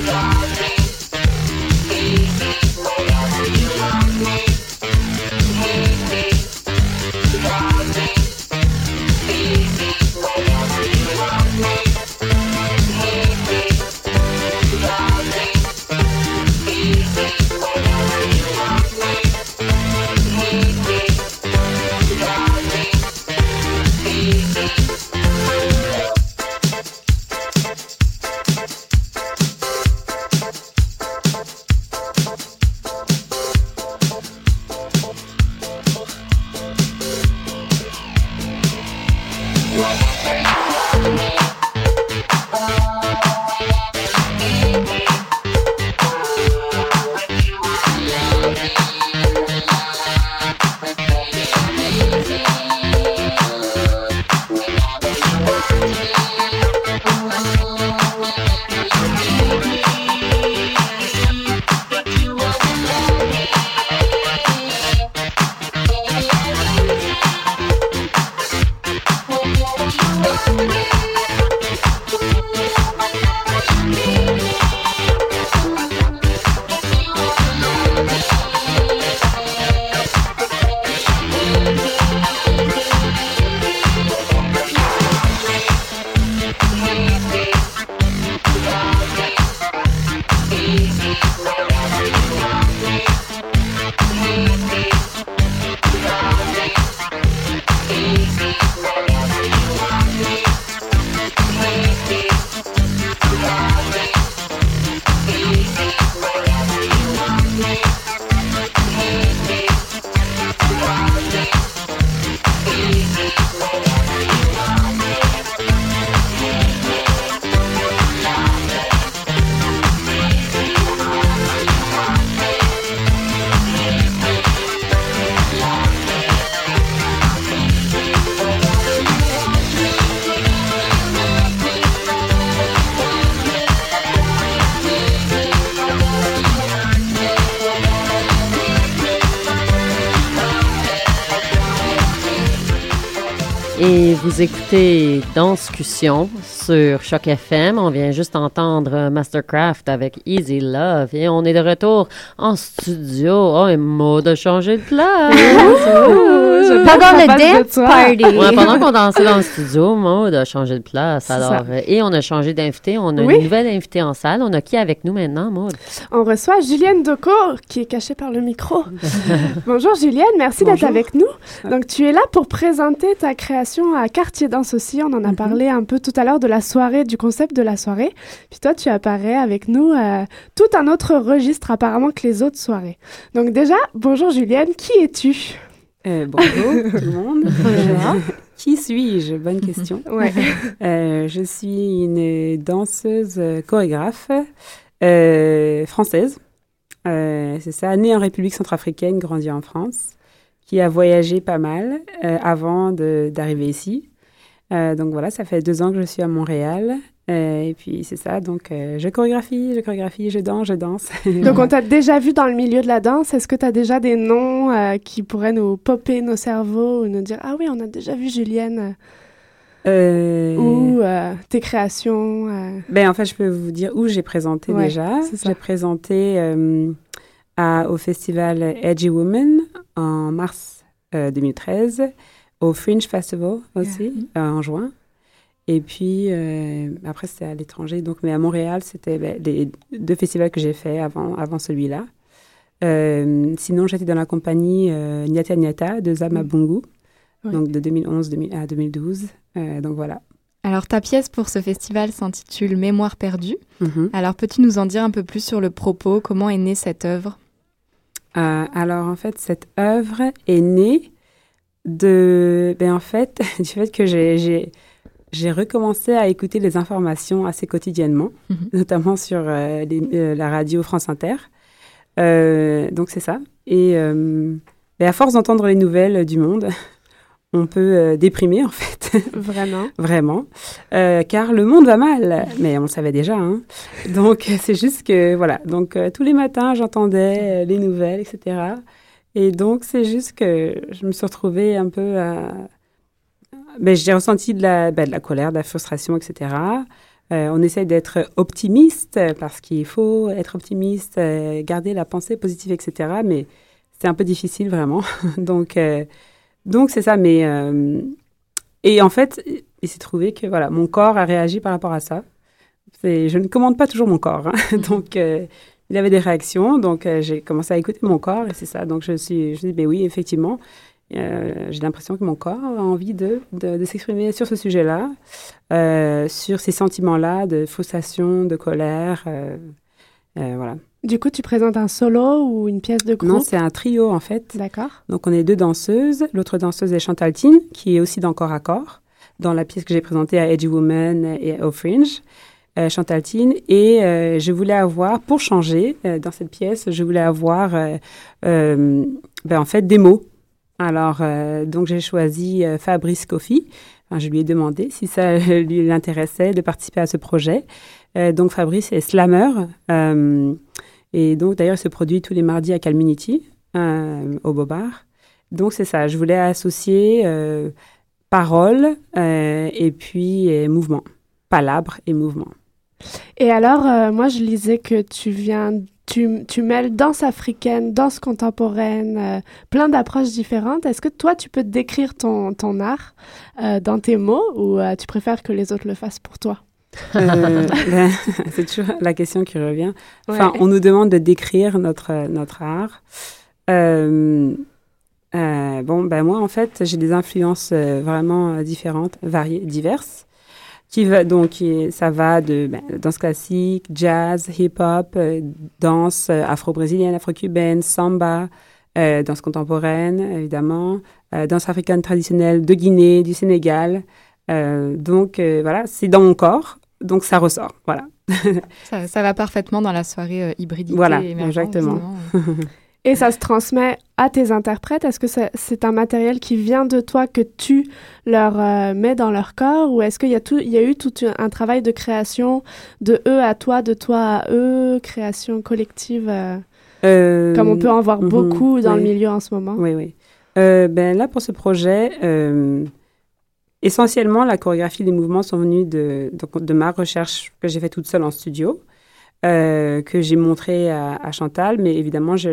die. Vous écoutez Danscussion sur Choc FM. On vient juste entendre Mastercraft avec Easy Love. Et on est de retour en studio. Oh, et Maud a changé de place. pendant le dance party. Ouais, pendant qu'on dansait dans le studio, Maud a changé de place. Alors, euh, et on a changé d'invité. On a Oui. une nouvelle invitée en salle. On a qui avec nous maintenant, Maud? On reçoit Julienne Decaux, qui est cachée par le micro. Bonjour Julienne, merci d'être avec nous. Donc tu es là pour présenter ta création à Quartier Danse aussi. On en a Mhm. parlé un peu tout à l'heure de la soirée, du concept de la soirée. Puis toi, tu apparais avec nous euh, tout un autre registre apparemment que les autres soirées. Donc déjà, bonjour Julienne, qui es-tu? Euh, bonjour tout le monde. Qui suis-je? Bonne question. Ouais. Euh, je suis une danseuse chorégraphe euh, française. Euh, c'est ça, née en République centrafricaine, grandie en France, qui a voyagé pas mal euh, avant d'arriver ici. Euh, donc voilà, ça fait deux ans que je suis à Montréal. Euh, et puis c'est ça, donc euh, je chorégraphie, je chorégraphie, je danse, je danse. Donc on t'a déjà vu dans le milieu de la danse. Est-ce que tu as déjà des noms qui pourraient nous popper nos cerveaux ou nous dire ah oui on a déjà vu Julienne Euh, ou euh, tes créations euh, Ben, en fait, je peux vous dire où j'ai présenté Ouais, déjà. J'ai présenté à, au festival Edgy Woman en mars euh, 2013, au Fringe Festival aussi, euh, en juin. Et puis, euh, après, c'était à l'étranger. Donc, mais à Montréal, c'était ben, les deux festivals que j'ai fait avant, avant celui-là. Euh, sinon, j'étais dans la compagnie euh, Nyata Nyata de Zama Bungu, Oui. donc de 2011 2000 à 2012. Euh, donc voilà. Alors, ta pièce pour ce festival s'intitule Mémoire perdue. Mhm. Alors, peux-tu nous en dire un peu plus sur le propos? Comment est née cette œuvre? Euh, alors, en fait, cette œuvre est née de, ben, en fait, du fait que j'ai, j'ai, j'ai recommencé à écouter les informations assez quotidiennement, Mhm. notamment sur euh, les- euh, la radio France Inter. Euh, donc, c'est ça. Et euh, ben, à force d'entendre les nouvelles du monde, on peut euh, déprimer, en fait. vraiment Vraiment. Euh, car le monde va mal. Mais on le savait déjà. Hein. Donc, c'est juste que, voilà. Donc, euh, tous les matins, j'entendais euh, les nouvelles, etc. Et donc, c'est juste que je me suis retrouvée un peu à... Ben, j'ai ressenti de la, ben, de la colère, de la frustration, etc. Euh, on essaie d'être optimiste parce qu'il faut être optimiste, euh, garder la pensée positive, etc. Mais c'est un peu difficile, vraiment. donc, euh, donc c'est ça. Mais... euh, et en fait, il s'est trouvé que voilà, mon corps a réagi par rapport à ça. Je ne commande pas toujours mon corps, hein. donc euh, il avait des réactions, donc euh, j'ai commencé à écouter mon corps et c'est ça. Donc je suis, je dis ben oui, effectivement, euh, j'ai l'impression que mon corps a envie de, de, de s'exprimer sur ce sujet-là, euh, sur ces sentiments-là de frustration, de colère, euh, euh, voilà. Du coup, tu présentes un solo ou une pièce de groupe? Non, c'est un trio en fait. D'accord. Donc on est deux danseuses. L'autre danseuse est Chantal Tine, qui est aussi dans Corps à Corps, dans la pièce que j'ai présentée à Edgy Woman et au Fringe. Euh, Chantal Tine. Et euh, je voulais avoir, pour changer euh, dans cette pièce, je voulais avoir ben, en fait des mots. Alors, donc j'ai choisi Fabrice. Enfin, je lui ai demandé si ça lui l'intéressait de participer à ce projet. Donc Fabrice est slammer. Et donc d'ailleurs, il se produit tous les mardis à Calminity, euh, au Bobard. Donc c'est ça, je voulais associer euh, parole euh, et puis mouvement, palabre et mouvement. Et alors, moi, je lisais que tu viens, tu, tu mêles danse africaine, danse contemporaine, plein d'approches différentes. Est-ce que toi, tu peux décrire ton, art dans tes mots ou tu préfères que les autres le fassent pour toi? Euh, ben, c'est toujours la question qui revient. Enfin, Ouais. on nous demande de décrire notre, notre art. Euh, euh, bon, ben moi, en fait, j'ai des influences vraiment différentes, variées, diverses. Qui va, donc, qui- ça va de ben, danse classique, jazz, hip-hop, danse afro-brésilienne, afro-cubaine, samba, danse contemporaine, évidemment, danse africaine traditionnelle de Guinée, du Sénégal. Euh, donc, euh, voilà, c'est dans mon corps, donc ça ressort, voilà. ça, ça va parfaitement dans la soirée euh, hybridité. Voilà, exactement. Et ça se transmet à tes interprètes? Est-ce que c'est un matériel qui vient de toi que tu leur euh, mets dans leur corps? Ou est-ce qu'il y a tout, il y a eu tout un, un travail de création de eux à toi, de toi à eux, création collective, euh, Euh, comme on peut en voir mhm, beaucoup dans le milieu en ce moment? Oui, oui. Euh, ben là, pour ce projet, euh, essentiellement, la chorégraphie des mouvements sont venus de, ma recherche que j'ai fait toute seule en studio. Euh, que j'ai montré à, Chantal, mais évidemment, je,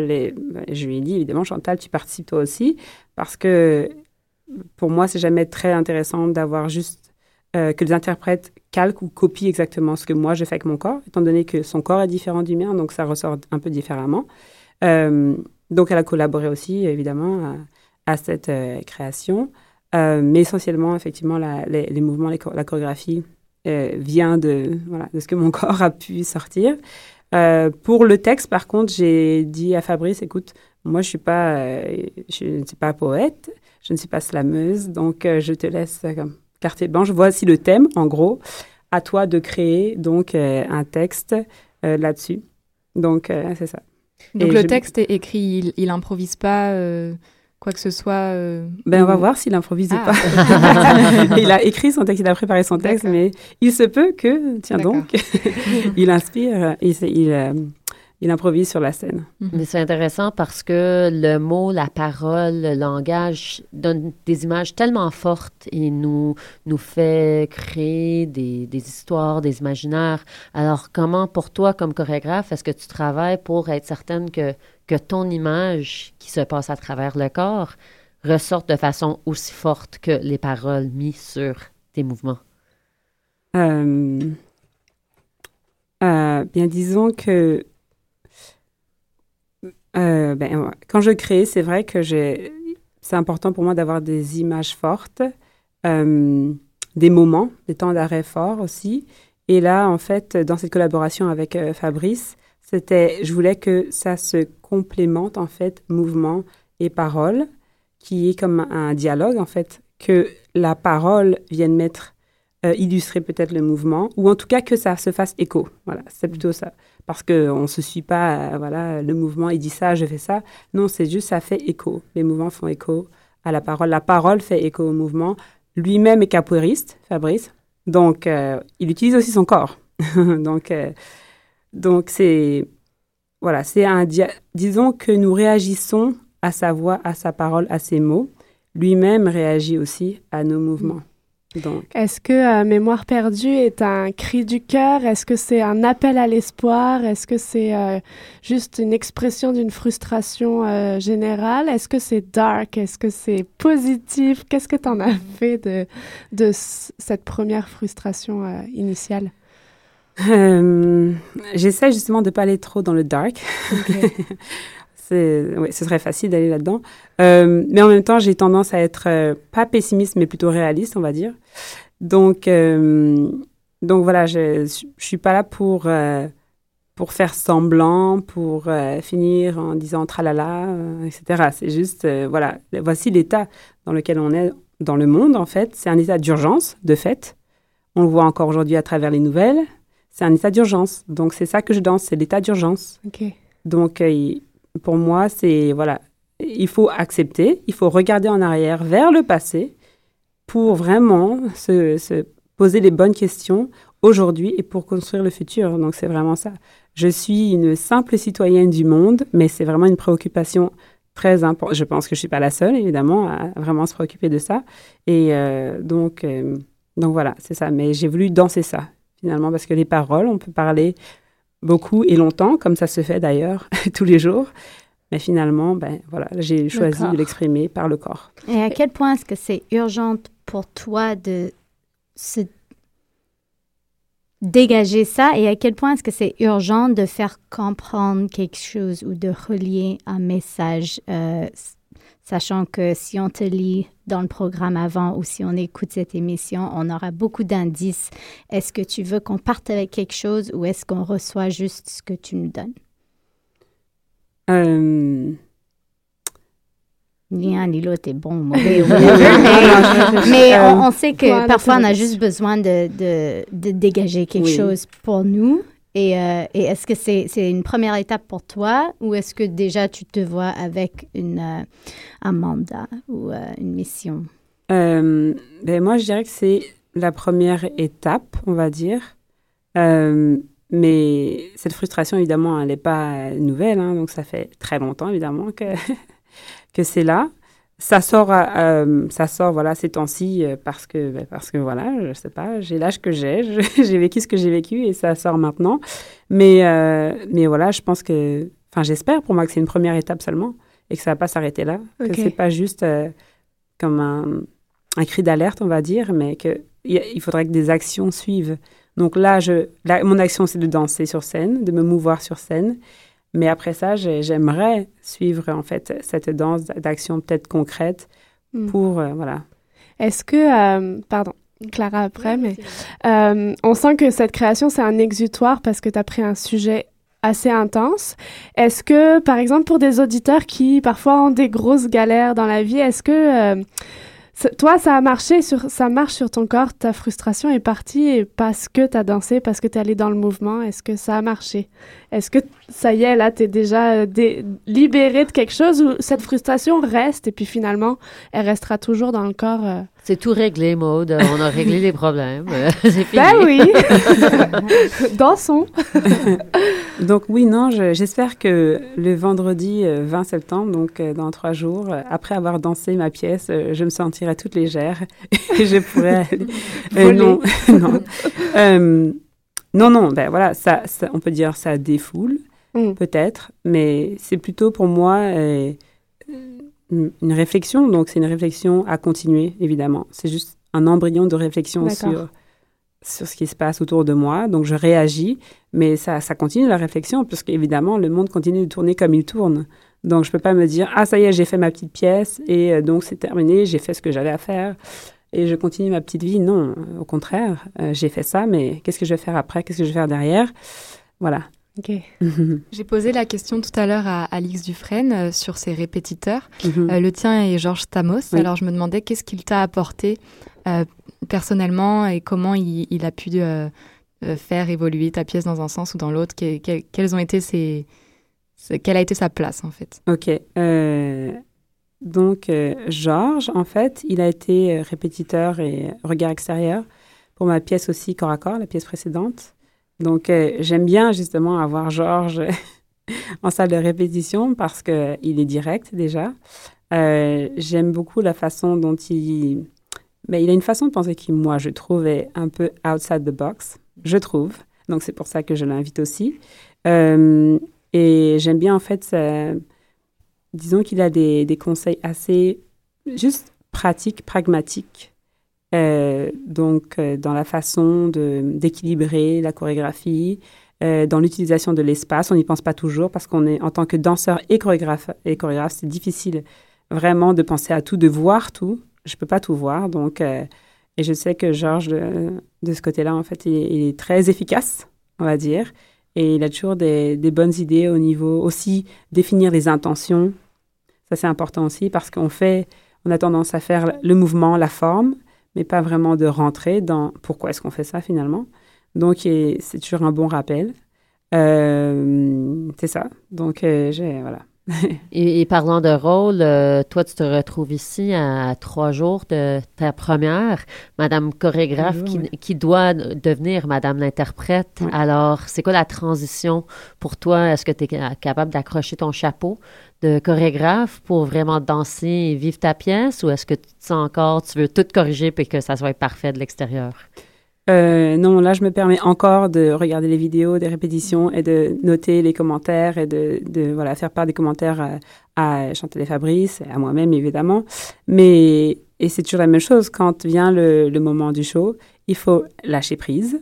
je lui ai dit, évidemment, Chantal, tu participes toi aussi, parce que pour moi, c'est jamais très intéressant d'avoir juste euh, que les interprètes calquent ou copient exactement ce que moi je fais avec mon corps, étant donné que son corps est différent du mien, donc ça ressort un peu différemment. Euh, donc, elle a collaboré aussi, évidemment, à, cette création. Mais essentiellement, effectivement, les, mouvements, la chorégraphie, euh, vient de, voilà, de ce que mon corps a pu sortir. Euh, pour le texte, par contre, j'ai dit à Fabrice, écoute, moi, je suis pas, euh, je ne suis pas poète, je ne suis pas slameuse, donc je te laisse comme carte blanche. Voici le thème, en gros. À toi de créer donc un texte là-dessus. Donc, c'est ça. Donc, le texte est écrit, il, il improvise pas quoi que ce soit euh, Ben, on va voir s'il improvise ou ah. pas. il a écrit son texte, il a préparé son texte, mais il se peut que, tiens donc, il inspire, il, il, euh, il, improvise sur la scène. Mhm. Mais c'est intéressant parce que le mot, la parole, le langage donne des images tellement fortes et nous, nous fait créer des, des histoires, des imaginaires. Alors, comment, pour toi, comme chorégraphe, est-ce que tu travailles pour être certaine que que ton image qui se passe à travers le corps ressorte de façon aussi forte que les paroles mises sur tes mouvements? Euh, euh, bien, disons que euh, ben, quand je crée, c'est vrai que c'est important pour moi d'avoir des images fortes, des moments, des temps d'arrêt forts aussi. Et là, en fait, dans cette collaboration avec Fabrice, c'était, je voulais que ça se complémente en fait, mouvement et parole, qui est comme un dialogue en fait, que la parole vienne mettre, euh, illustrer peut-être le mouvement, ou en tout cas que ça se fasse écho. Voilà, c'est plutôt ça. Parce qu'on ne se suit pas, euh, voilà, le mouvement, il dit ça, je fais ça. Non, c'est juste, ça fait écho. Les mouvements font écho à la parole. La parole fait écho au mouvement. Lui-même est capoeiriste, Fabrice. Donc, euh, il utilise aussi son corps. donc, donc, c'est. Voilà, c'est un. Disons que nous réagissons à sa voix, à sa parole, à ses mots. Lui-même réagit aussi à nos mouvements. Est-ce que euh, Mémoire perdue est un cri du cœur? Est-ce que c'est un appel à l'espoir? Est-ce que c'est euh, juste une expression d'une frustration euh, générale? Est-ce que c'est dark? Est-ce que c'est positif? Qu'est-ce que tu en as fait de, de cette première frustration initiale? J'essaie justement de pas aller trop dans le dark. c'est, ouais, ce serait facile d'aller là-dedans. Euh, mais en même temps, j'ai tendance à être euh, pas pessimiste, mais plutôt réaliste, on va dire. Donc, euh, donc voilà, je, je suis pas là pour pour faire semblant, pour finir en disant tralala, etc. C'est juste, voilà, voici l'état dans lequel on est dans le monde, en fait. C'est un état d'urgence, de fait. On le voit encore aujourd'hui à travers les nouvelles c'est un état d'urgence. Donc, c'est ça que je danse, c'est l'état d'urgence. Donc, euh, pour moi, c'est, voilà, il faut accepter, il faut regarder en arrière vers le passé pour vraiment se, poser les bonnes questions aujourd'hui et pour construire le futur. Donc, c'est vraiment ça. Je suis une simple citoyenne du monde, mais c'est vraiment une préoccupation très importante. Je pense que je suis pas la seule, évidemment, à vraiment se préoccuper de ça. Et euh, donc, euh, donc voilà, c'est ça. Mais j'ai voulu danser ça finalement, parce que les paroles, on peut parler beaucoup et longtemps, comme ça se fait d'ailleurs tous les jours. Mais finalement, ben voilà, j'ai choisi de l'exprimer par le corps. Et à quel point est-ce que c'est urgent pour toi de se dégager ça? Et à quel point est-ce que c'est urgent de faire comprendre quelque chose ou de relier un message euh, sachant que si on te lit dans le programme avant ou si on écoute cette émission, on aura beaucoup d'indices. Est-ce que tu veux qu'on parte avec quelque chose ou est-ce qu'on reçoit juste ce que tu nous donnes? Euh... Ni un ni l'autre est bon ou mauvais. mais, on, sait que parfois on a juste besoin de, de, de dégager quelque chose pour nous. Et, euh, et est-ce que c'est une première étape pour toi ou est-ce que déjà tu te vois avec une, euh, un mandat ou euh, une mission? ben moi, je dirais que c'est la première étape, on va dire. mais cette frustration, évidemment, elle n'est pas nouvelle. Hein, donc, ça fait très longtemps, évidemment, que, que c'est là. Ça sort, euh, ça sort voilà ces temps-ci euh, parce que ben, parce que voilà, je sais pas, j'ai l'âge que j'ai, j'ai vécu ce que j'ai vécu et ça sort maintenant. Mais euh, mais voilà, je pense que, enfin j'espère pour moi que c'est une première étape seulement et que ça va pas s'arrêter là, que que c'est pas juste comme un, un cri d'alerte on va dire, mais que il faudrait que des actions suivent. Donc là, je, mon action c'est de danser sur scène, de me mouvoir sur scène mais après ça, j'aimerais suivre en fait cette danse d'action peut-être concrète hmm. pour euh, voilà. Est-ce que euh, pardon Clara après, mais euh, on sent que cette création c'est un exutoire parce que tu as pris un sujet assez intense. Est-ce que par exemple pour des auditeurs qui parfois ont des grosses galères dans la vie, est-ce que toi, ça a marché, sur, ça marche sur ton corps, ta frustration est partie parce que tu as dansé, parce que tu es allé dans le mouvement. Est-ce que ça a marché? Est-ce que ça y est, là, tu es déjà euh, libéré de quelque chose ou cette frustration reste et puis finalement, elle restera toujours dans le corps? Euh? C'est tout réglé, Maude. On a réglé les problèmes. C'est fini. Ben oui! Dansons! donc oui, non, j'espère que le vendredi 20 euh, septembre, donc dans trois jours, après avoir dansé ma pièce, je me sentirai toute légère et je pourrais aller... non, non. Non, non, ben voilà, ça, on peut dire ça défoule, mm. peut-être, mais c'est plutôt pour moi euh, une réflexion. Donc, c'est une réflexion à continuer, évidemment. C'est juste un embryon de réflexion sur, sur ce qui se passe autour de moi. Donc, je réagis, mais ça, ça continue la réflexion, parce qu'évidemment, le monde continue de tourner comme il tourne. Donc, je peux pas me dire, ah, ça y est, j'ai fait ma petite pièce et euh, donc c'est terminé, j'ai fait ce que j'avais à faire et je continue ma petite vie. Non, au contraire, euh, j'ai fait ça, mais qu'est-ce que je vais faire après? Qu'est-ce que je vais faire derrière? Voilà. Ok. j'ai posé la question tout à l'heure à Alix Dufresne euh, sur ses répétiteurs. Mhm. Euh, le tien est Georges Stamos. Alors je me demandais qu'est-ce qu'il t'a apporté personnellement et comment il, a pu faire évoluer ta pièce dans un sens ou dans l'autre. quelles ont été ses, quelle a été sa place en fait? Ok. Donc, euh, Georges, en fait, il a été euh, répétiteur et regard extérieur pour ma pièce aussi corps à corps, la pièce précédente. Donc, euh, j'aime bien justement avoir Georges en salle de répétition parce qu'il est direct déjà. j'aime beaucoup la façon dont il... Mais il a une façon de penser qui, moi, je trouve, est un peu outside the box. Je trouve. Donc, c'est pour ça que je l'invite aussi. et j'aime bien, en fait, disons qu'il a des, conseils assez juste pratiques, pragmatiques. Euh, donc, euh, dans la façon d'équilibrer la chorégraphie, euh, dans l'utilisation de l'espace, on n'y pense pas toujours parce qu'on est, en tant que danseur et chorégraphe, et chorégraphe c'est difficile vraiment de penser à tout, de voir tout. Je peux pas tout voir, donc, et je sais que Georges, de, ce côté-là, en fait, il, il, est très efficace, on va dire. Et il a toujours des, des bonnes idées au niveau aussi définir les intentions, ça, c'est important aussi parce qu'on fait, on a tendance à faire le mouvement, la forme, mais pas vraiment de rentrer dans pourquoi est-ce qu'on fait ça finalement. Donc, c'est toujours un bon rappel. Euh, c'est ça. Donc, euh, j'ai, voilà. et, parlant de rôle, euh, toi, tu te retrouves ici à trois jours de ta première, Madame chorégraphe, qui, doit devenir Madame l'interprète. Alors, c'est quoi la transition pour toi? Est-ce que tu es capable d'accrocher ton chapeau de chorégraphe pour vraiment danser et vivre ta pièce? Ou est-ce que tu te sens encore, tu veux tout corriger puis que ça soit parfait de l'extérieur? Euh, non, là, je me permets encore de regarder les vidéos, des répétitions et de noter les commentaires et de, de voilà, faire part des commentaires à, à Chantal et Fabrice, à moi-même, évidemment. Mais, et c'est toujours la même chose, quand vient le, le moment du show, il faut lâcher prise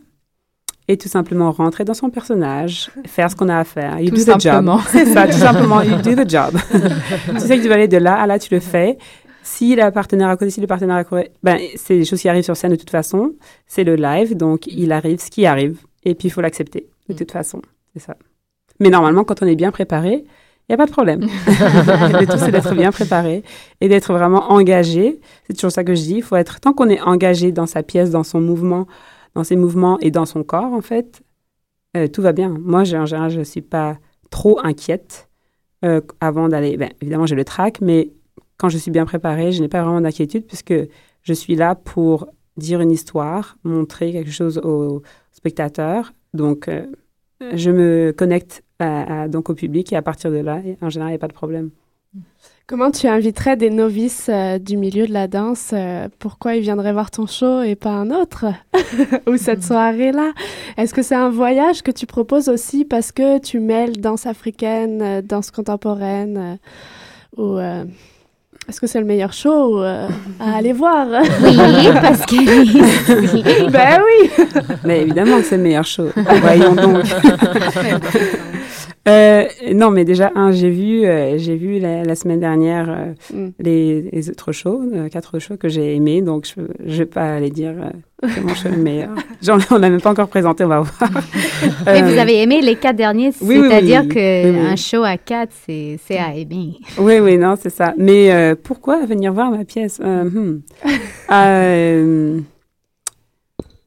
et tout simplement rentrer dans son personnage, faire ce qu'on a à faire. You tout do simplement. the job. C'est ça, tout simplement, you do the job. tu sais que tu vas aller de là à là, tu le fais. Si le partenaire côté, si le partenaire côté, ben, c'est des choses qui arrivent sur scène de toute façon. C'est le live, donc il arrive ce qui arrive. Et puis, il faut l'accepter de toute façon. C'est ça. Mais normalement, quand on est bien préparé, il n'y a pas de problème. le tout, c'est d'être bien préparé et d'être vraiment engagé. C'est toujours ça que je dis. Il faut être, tant qu'on est engagé dans sa pièce, dans son mouvement, dans ses mouvements et dans son corps, en fait, euh, tout va bien. Moi, en général, je ne suis pas trop inquiète euh, avant d'aller. Ben, évidemment, j'ai le trac, mais quand je suis bien préparée, je n'ai pas vraiment d'inquiétude puisque je suis là pour dire une histoire, montrer quelque chose aux spectateurs. Donc, euh, je me connecte donc au public et à partir de là, en général, il n'y a pas de problème. Comment tu inviterais des novices euh, du milieu de la danse euh, Pourquoi ils viendraient voir ton show et pas un autre Ou cette soirée-là? Est-ce que c'est un voyage que tu proposes aussi parce que tu mêles danse africaine, danse contemporaine Ou est-ce que c'est le meilleur show à aller voir. Oui, parce que... ben oui. Mais évidemment que c'est le meilleur show. Voyons donc Euh, non, mais déjà, un, j'ai vu, euh, j'ai vu la, semaine dernière euh, mm. les, autres shows, quatre shows que j'ai aimés, donc je ne vais pas aller dire mon show est le meilleur. Genre, on n'a même pas encore présenté, on va voir. Et vous avez aimé les quatre derniers, c'est-à-dire qu'un show à quatre, c'est à aimer. Oui, oui, non, c'est ça. Mais pourquoi venir voir ma pièce? Hmm.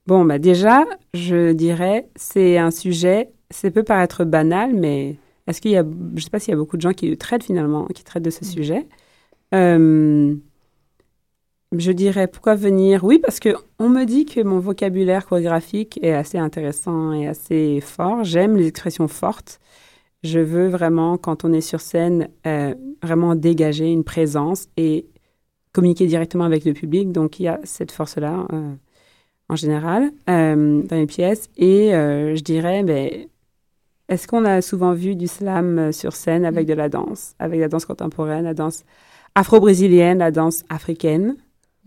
Bon, bah déjà, je dirais, c'est un sujet ça peut paraître banal, mais est-ce qu'il y a, je ne sais pas s'il y a beaucoup de gens qui traitent finalement, qui traitent de ce mm. sujet. Euh, je dirais pourquoi venir? Oui, parce que on me dit que mon vocabulaire chorégraphique est assez intéressant et assez fort. J'aime les expressions fortes. Je veux vraiment, quand on est sur scène, euh, vraiment dégager une présence et communiquer directement avec le public. Donc, il y a cette force-là euh, en général dans les pièces. Et je dirais, ben, est-ce qu'on a souvent vu du slam euh, sur scène avec mm. de la danse, avec la danse contemporaine, la danse afro-brésilienne, la danse africaine?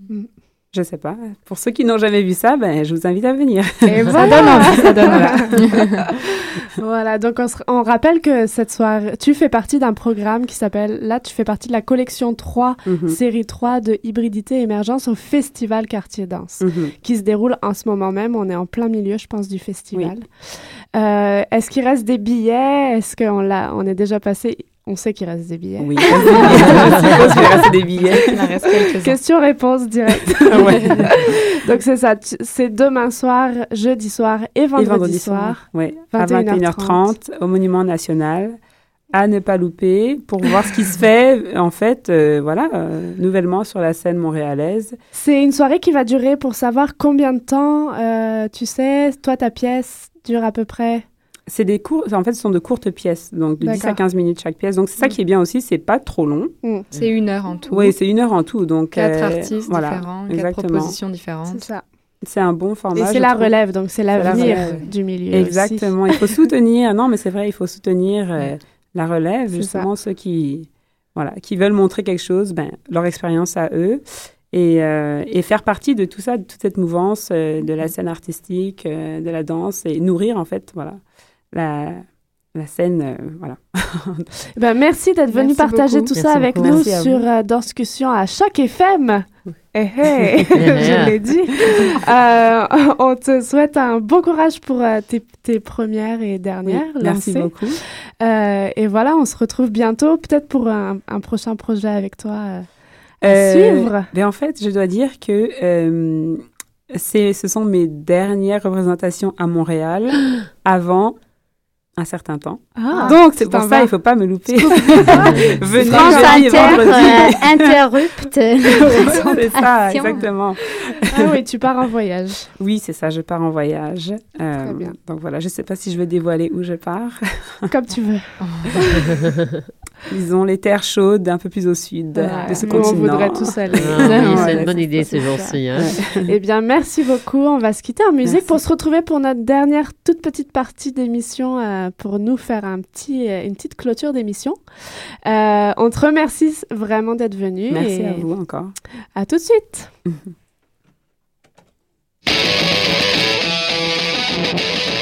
Je mm. Je sais pas. Pour ceux qui n'ont jamais vu ça, ben, je vous invite à venir. Et voilà. ça donne voilà, donc on, rappelle que cette soirée, tu fais partie d'un programme qui s'appelle, là, tu fais partie de la collection 3, mm-hmm. série 3 de hybridité émergence au Festival Quartier Danse, mm-hmm. qui se déroule en ce moment même. On est en plein milieu, je pense, du festival. Euh, est-ce qu'il reste des billets? Est-ce qu'on l'a, on est déjà passé? On sait qu'il reste des billets. Oui, il reste des billets. Il reste Question-réponse directe. Donc c'est ça, c'est demain soir, jeudi soir et vendredi, soir. Oui, à 21h30 au Monument National à ne pas louper pour voir ce qui se fait en fait euh, voilà euh, nouvellement sur la scène montréalaise. C'est une soirée qui va durer pour savoir combien de temps tu sais toi ta pièce dure à peu près? C'est des cours, en fait, ce sont de courtes pièces, donc de 10 à 15 minutes chaque pièce. Donc, c'est ça mm. qui est bien aussi, c'est pas trop long. Mm. C'est une heure en tout. Oui, c'est une heure en tout. Donc, quatre euh, artistes différents, quatre propositions différentes. C'est ça. C'est un bon format. Et c'est la relève, donc c'est l'avenir du milieu. Exactement. il faut soutenir, non, mais c'est vrai, il faut soutenir euh, la relève, justement, ceux qui, voilà, qui veulent montrer quelque chose, ben, leur expérience à eux. Et, euh, et, faire partie de tout ça, de toute cette mouvance de la scène artistique, de la danse et nourrir en fait, voilà, la, la scène, euh, voilà. ben, merci d'être venu partager tout ça avec nous sur euh, Discussion à Choc FM. Eh, hey, je l'ai dit. Euh, on te souhaite un bon courage pour tes, tes, premières et dernières Merci beaucoup. Et voilà, on se retrouve bientôt, peut-être pour un, un, prochain projet avec toi à suivre. Mais ben, en fait, je dois dire que ce sont mes dernières représentations à Montréal avant un certain temps. Ah, Donc, c'est pour ça, il ne faut pas me louper. Venez France jeudi Inter, euh, c'est ça, exactement. Ah oui, tu pars en voyage. Oui, c'est ça, je pars en voyage. Euh, Très bien. Donc voilà, je ne sais pas si je vais dévoiler où je pars. Comme tu veux. Disons les terres chaudes un peu plus au sud de ce continent. On voudrait tous aller. Ah c'est une bonne idée ces jours-ci. Hein. eh bien, merci beaucoup. On va se quitter en musique pour se retrouver pour notre dernière toute petite partie d'émission euh, pour nous faire un petit, euh, une petite clôture d'émission. Euh, on te remercie vraiment d'être venu. Merci à vous encore. À tout de suite.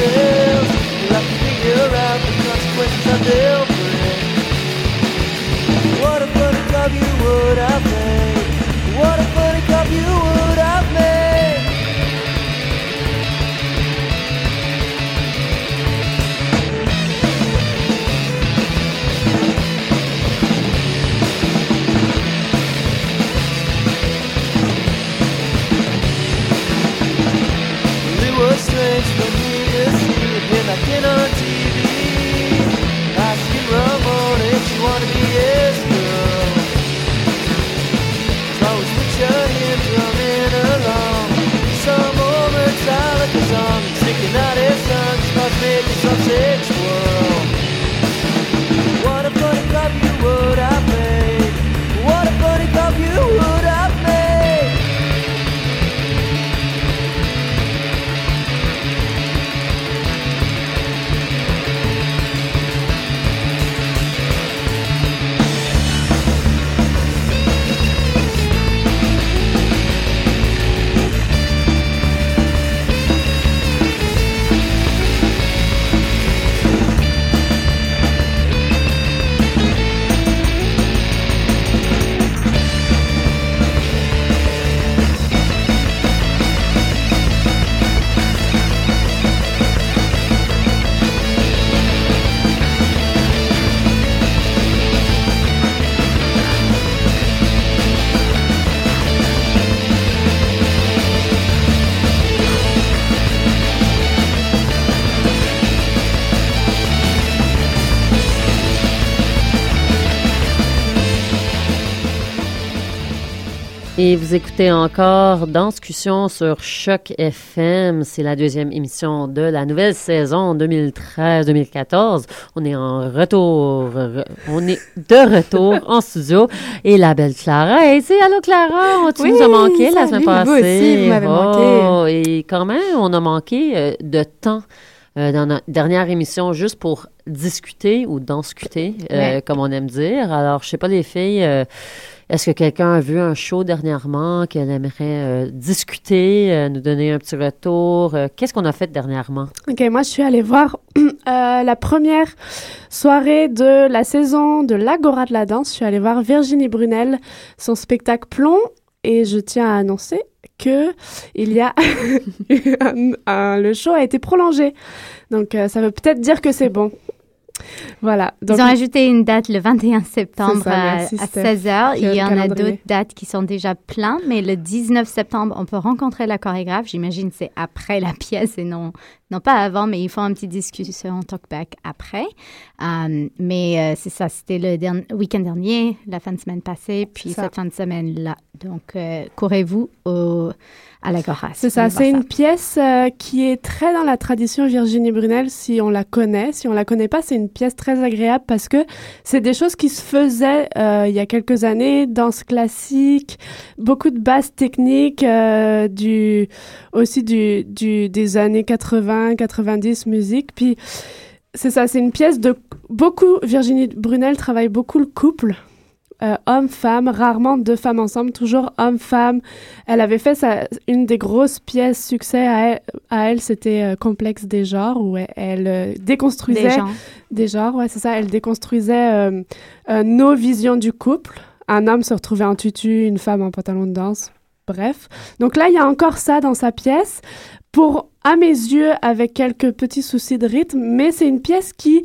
myself. you have to figure out the consequences of them. penalty. Et vous écoutez encore Danscussion sur Choc FM. C'est la deuxième émission de la nouvelle saison 2013-2014. On est en retour. On est de retour en studio. Et la belle Clara est ici. Allô Clara, tu nous as manqué la semaine passée. Vous aussi, vous m'avez oh, Et quand même, on a manqué euh, de temps. Euh, dans notre dernière émission juste pour discuter ou danscuter, euh, comme on aime dire. Alors, je sais pas les filles, euh, est-ce que quelqu'un a vu un show dernièrement qu'elle aimerait euh, discuter, euh, nous donner un petit retour? Euh, Qu'est-ce qu'on a fait dernièrement? Ok, moi je suis allée voir la première soirée de la saison de l'Agora de la danse. Je suis allée voir Virginie Brunel, son spectacle Plomb, et je tiens à annoncer que il y a le show a été prolongé. Donc ça veut peut-être dire que c'est bon. Voilà. Donc, Ils ont ajouté une date le 21 septembre ça, à, merci, à Steph. 16h. Qui a Il y en a d'autres dates qui sont déjà pleines, mais le 19 septembre, on peut rencontrer la chorégraphe. J'imagine que c'est après la pièce et non, non pas avant, mais ils font une petite discussion talkback après. Euh, mais euh, c'est ça, c'était le week-end dernier, la fin de semaine passée, puis cette fin de semaine-là. Donc, euh, courez-vous au, à l'Agora. C'est ça, c'est une pièce euh, qui est très dans la tradition Virginie Brunel, si on la connaît. Si on la connaît pas, c'est une pièce très agréable parce que c'est des choses qui se faisaient il y a quelques années, danse classique, beaucoup de bases techniques, du, aussi du, du, des années 80, 90 musique. Puis c'est ça, c'est une pièce de beaucoup, Virginie Brunel travaille beaucoup le couple. Euh, homme-femme, rarement deux femmes ensemble, toujours homme-femme. Elle avait fait sa, une des grosses pièces succès à elle, à elle c'était euh, Complexe des genres, où elle, elle, euh, déconstruisait Des genres, ouais, c'est ça. Elle déconstruisait euh, nos visions du couple. Un homme se retrouvait en tutu, une femme en pantalon de danse. Bref. Donc là, il y a encore ça dans sa pièce. Pour, à mes yeux, avec quelques petits soucis de rythme, mais c'est une pièce qui,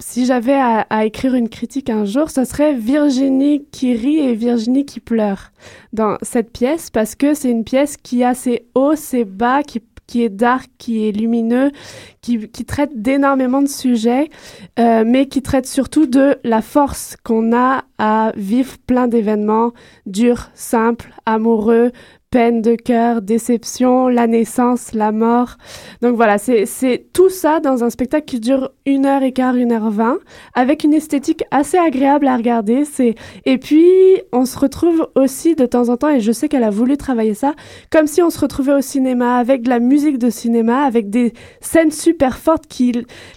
si j'avais à, écrire une critique un jour, ce serait Virginie qui rit et Virginie qui pleure dans cette pièce parce que c'est une pièce qui a ses hauts, ses bas, qui, est dark, qui est lumineux, qui, qui traite d'énormément de sujets, euh, mais qui traite surtout de la force qu'on a à vivre plein d'événements durs, simples, amoureux, peine de cœur, déception, la naissance, la mort. Donc voilà, c'est tout ça dans un spectacle qui dure une heure et quart, une heure vingt, avec une esthétique assez agréable à regarder. C'est et puis on se retrouve aussi de temps en temps, et je sais qu'elle a voulu travailler ça, comme si on se retrouvait au cinéma avec de la musique de cinéma, avec des scènes super fortes qui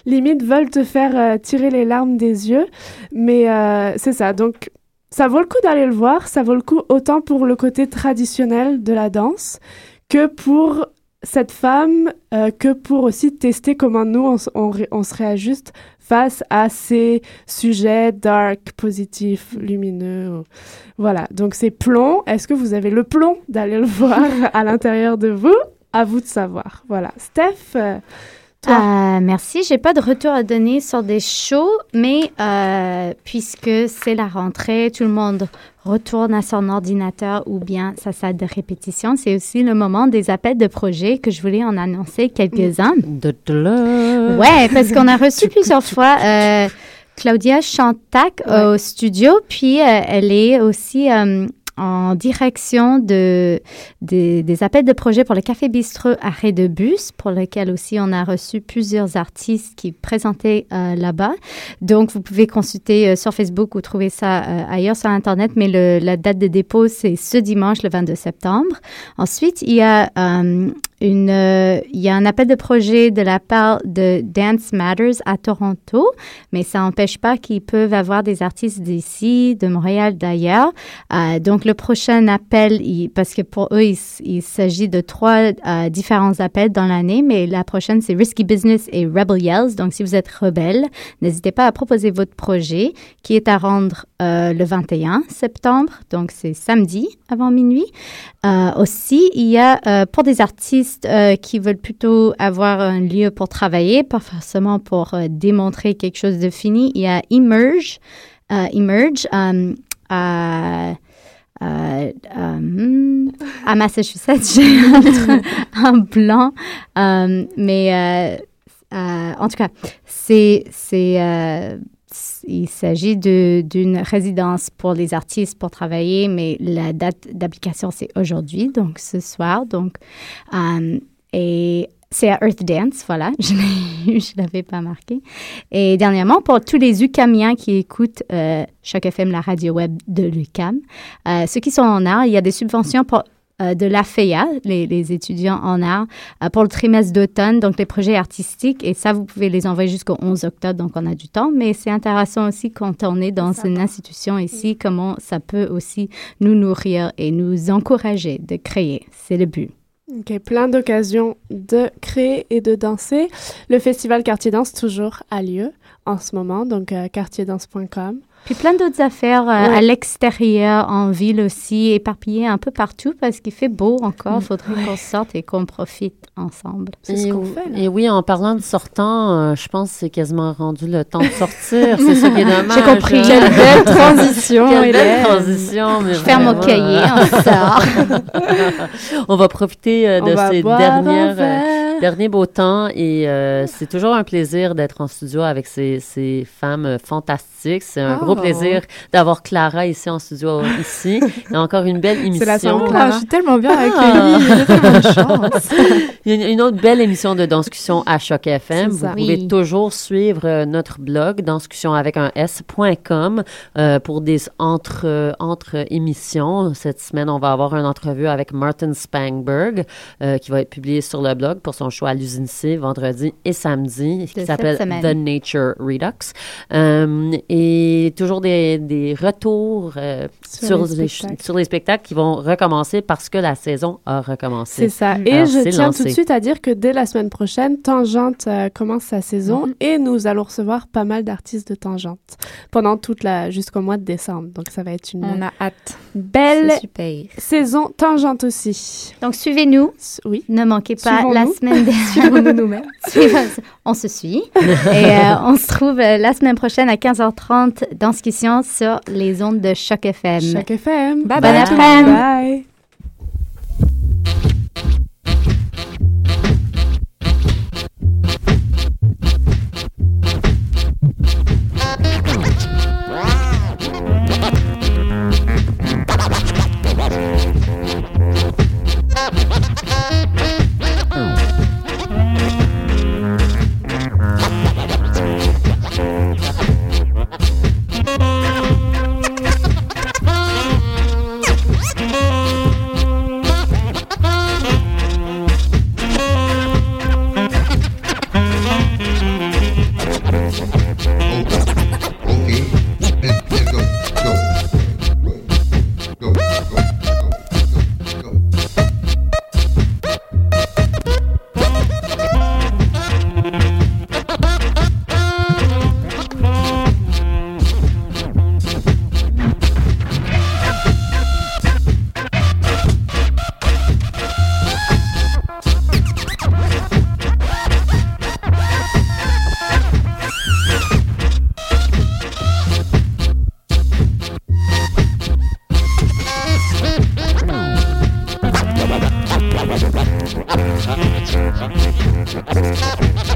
limite veulent te faire euh, tirer les larmes des yeux. Mais euh, c'est ça. Donc ça vaut le coup d'aller le voir. Ça vaut le coup autant pour le côté traditionnel de la danse que pour cette femme, euh, que pour aussi tester comment nous, on, se réajuste face à ces sujets dark, positifs, lumineux. Voilà, donc c'est plomb. Est-ce que vous avez le plomb d'aller le voir à l'intérieur de vous? À vous de savoir. Voilà. Steph, euh, toi? Euh, merci. J'ai pas de retour à donner sur des shows, mais euh, puisque c'est la rentrée, tout le monde retourne à son ordinateur ou bien sa salle de répétition. C'est aussi le moment des appels de projets que je voulais en annoncer quelques-uns. Ouais, parce qu'on a reçu plusieurs fois euh, Claudia Chantac au studio, puis euh, elle est aussi euh, en direction de, des- appels de projets pour le Café Bistrot Arrêt de bus, pour lequel aussi on a reçu plusieurs artistes qui présentaient euh, là-bas. Donc, vous pouvez consulter euh, sur Facebook ou trouver ça euh, ailleurs sur Internet, mais la date de dépôt, c'est ce dimanche, le 22 septembre. Ensuite, il y a euh, il y a un appel de projet de la part de Dance Matters à Toronto, mais ça n'empêche pas qu'ils peuvent avoir des artistes d'ici, de Montréal, d'ailleurs. Euh, donc, le prochain appel, parce que pour eux, il, s'agit de trois euh, différents appels dans l'année, mais la prochaine, c'est Risky Business et Rebel Yells. Donc, si vous êtes rebelle, n'hésitez pas à proposer votre projet qui est à rendre le 21 septembre, donc c'est samedi avant minuit. Aussi, il y a pour des artistes euh, qui veulent plutôt avoir un lieu pour travailler, pas forcément pour euh, démontrer quelque chose de fini, il y a Emerge, euh, Emerge à, à, Massachusetts, j'ai un, blanc, mais en tout cas, c'est il s'agit d'une résidence pour les artistes pour travailler, mais la date d'application, c'est aujourd'hui, donc ce soir. Donc, euh, et c'est à Earth Dance, voilà, je ne l'avais pas marqué. Et dernièrement, pour tous les UCAMiens qui écoutent euh, FM, la radio web de l'UCAM, euh, ceux qui sont en art, il y a des subventions pour euh, de l'AFEA, les, les, étudiants en art, euh, pour le trimestre d'automne, donc les projets artistiques. Et ça, vous pouvez les envoyer jusqu'au 11 octobre, donc on a du temps. Mais c'est intéressant aussi quand on est dans une institution ici, comment ça peut aussi nous nourrir et nous encourager de créer. C'est le but. OK, plein d'occasions de créer et de danser. Le festival Quartier Danse toujours a lieu en ce moment, donc euh, quartierdance.com. Puis plein d'autres affaires euh, à l'extérieur, en ville aussi, éparpillées un peu partout parce qu'il fait beau encore. Il mm. faudrait qu'on sorte et qu'on profite ensemble. C'est ce qu'on fait. Et oui, en parlant de sortant, euh, je pense que c'est quasiment rendu le temps de sortir. c'est ça qui est dommage. J'ai compris. Hein. Quelle belle transition. Quelle belle transition. je ferme mon cahier, on sort. on va profiter euh, de ces dernières, derniers beaux temps et c'est toujours un plaisir d'être en studio avec ces, ces femmes fantastiques. C'est un gros plaisir d'avoir Clara ici en studio ici. Il y a encore une belle émission. C'est la Clara. je suis tellement bien avec lui. Il y a une autre belle émission de Danscussion à Choc FM. Vous pouvez toujours suivre euh, notre blog danscussion avec un s.com euh, pour des entre euh, entre émissions. Cette semaine, on va avoir une entrevue avec Martin Spangberg qui va être publié sur le blog pour son choix à l'usine C vendredi et samedi qui s'appelle The Nature Redux. et toujours des, des retours sur, les les, sur les spectacles qui vont recommencer parce que la saison a recommencé. C'est ça. Et je tiens tout de suite à dire que dès la semaine prochaine, Tangente euh, commence sa saison mhm. et nous allons recevoir pas mal d'artistes de Tangente pendant toute la jusqu'au mois de décembre. Donc ça va être une On a hâte. belle saison Tangente aussi. Donc suivez-nous. Oui. Ne manquez pas la semaine Suivons-nous nous-mêmes. on se suit et euh, on se trouve euh, la semaine prochaine à 15h30 dans ce sur les ondes de Choc FM. Choc FM. Bye bye. Bye. Thank you.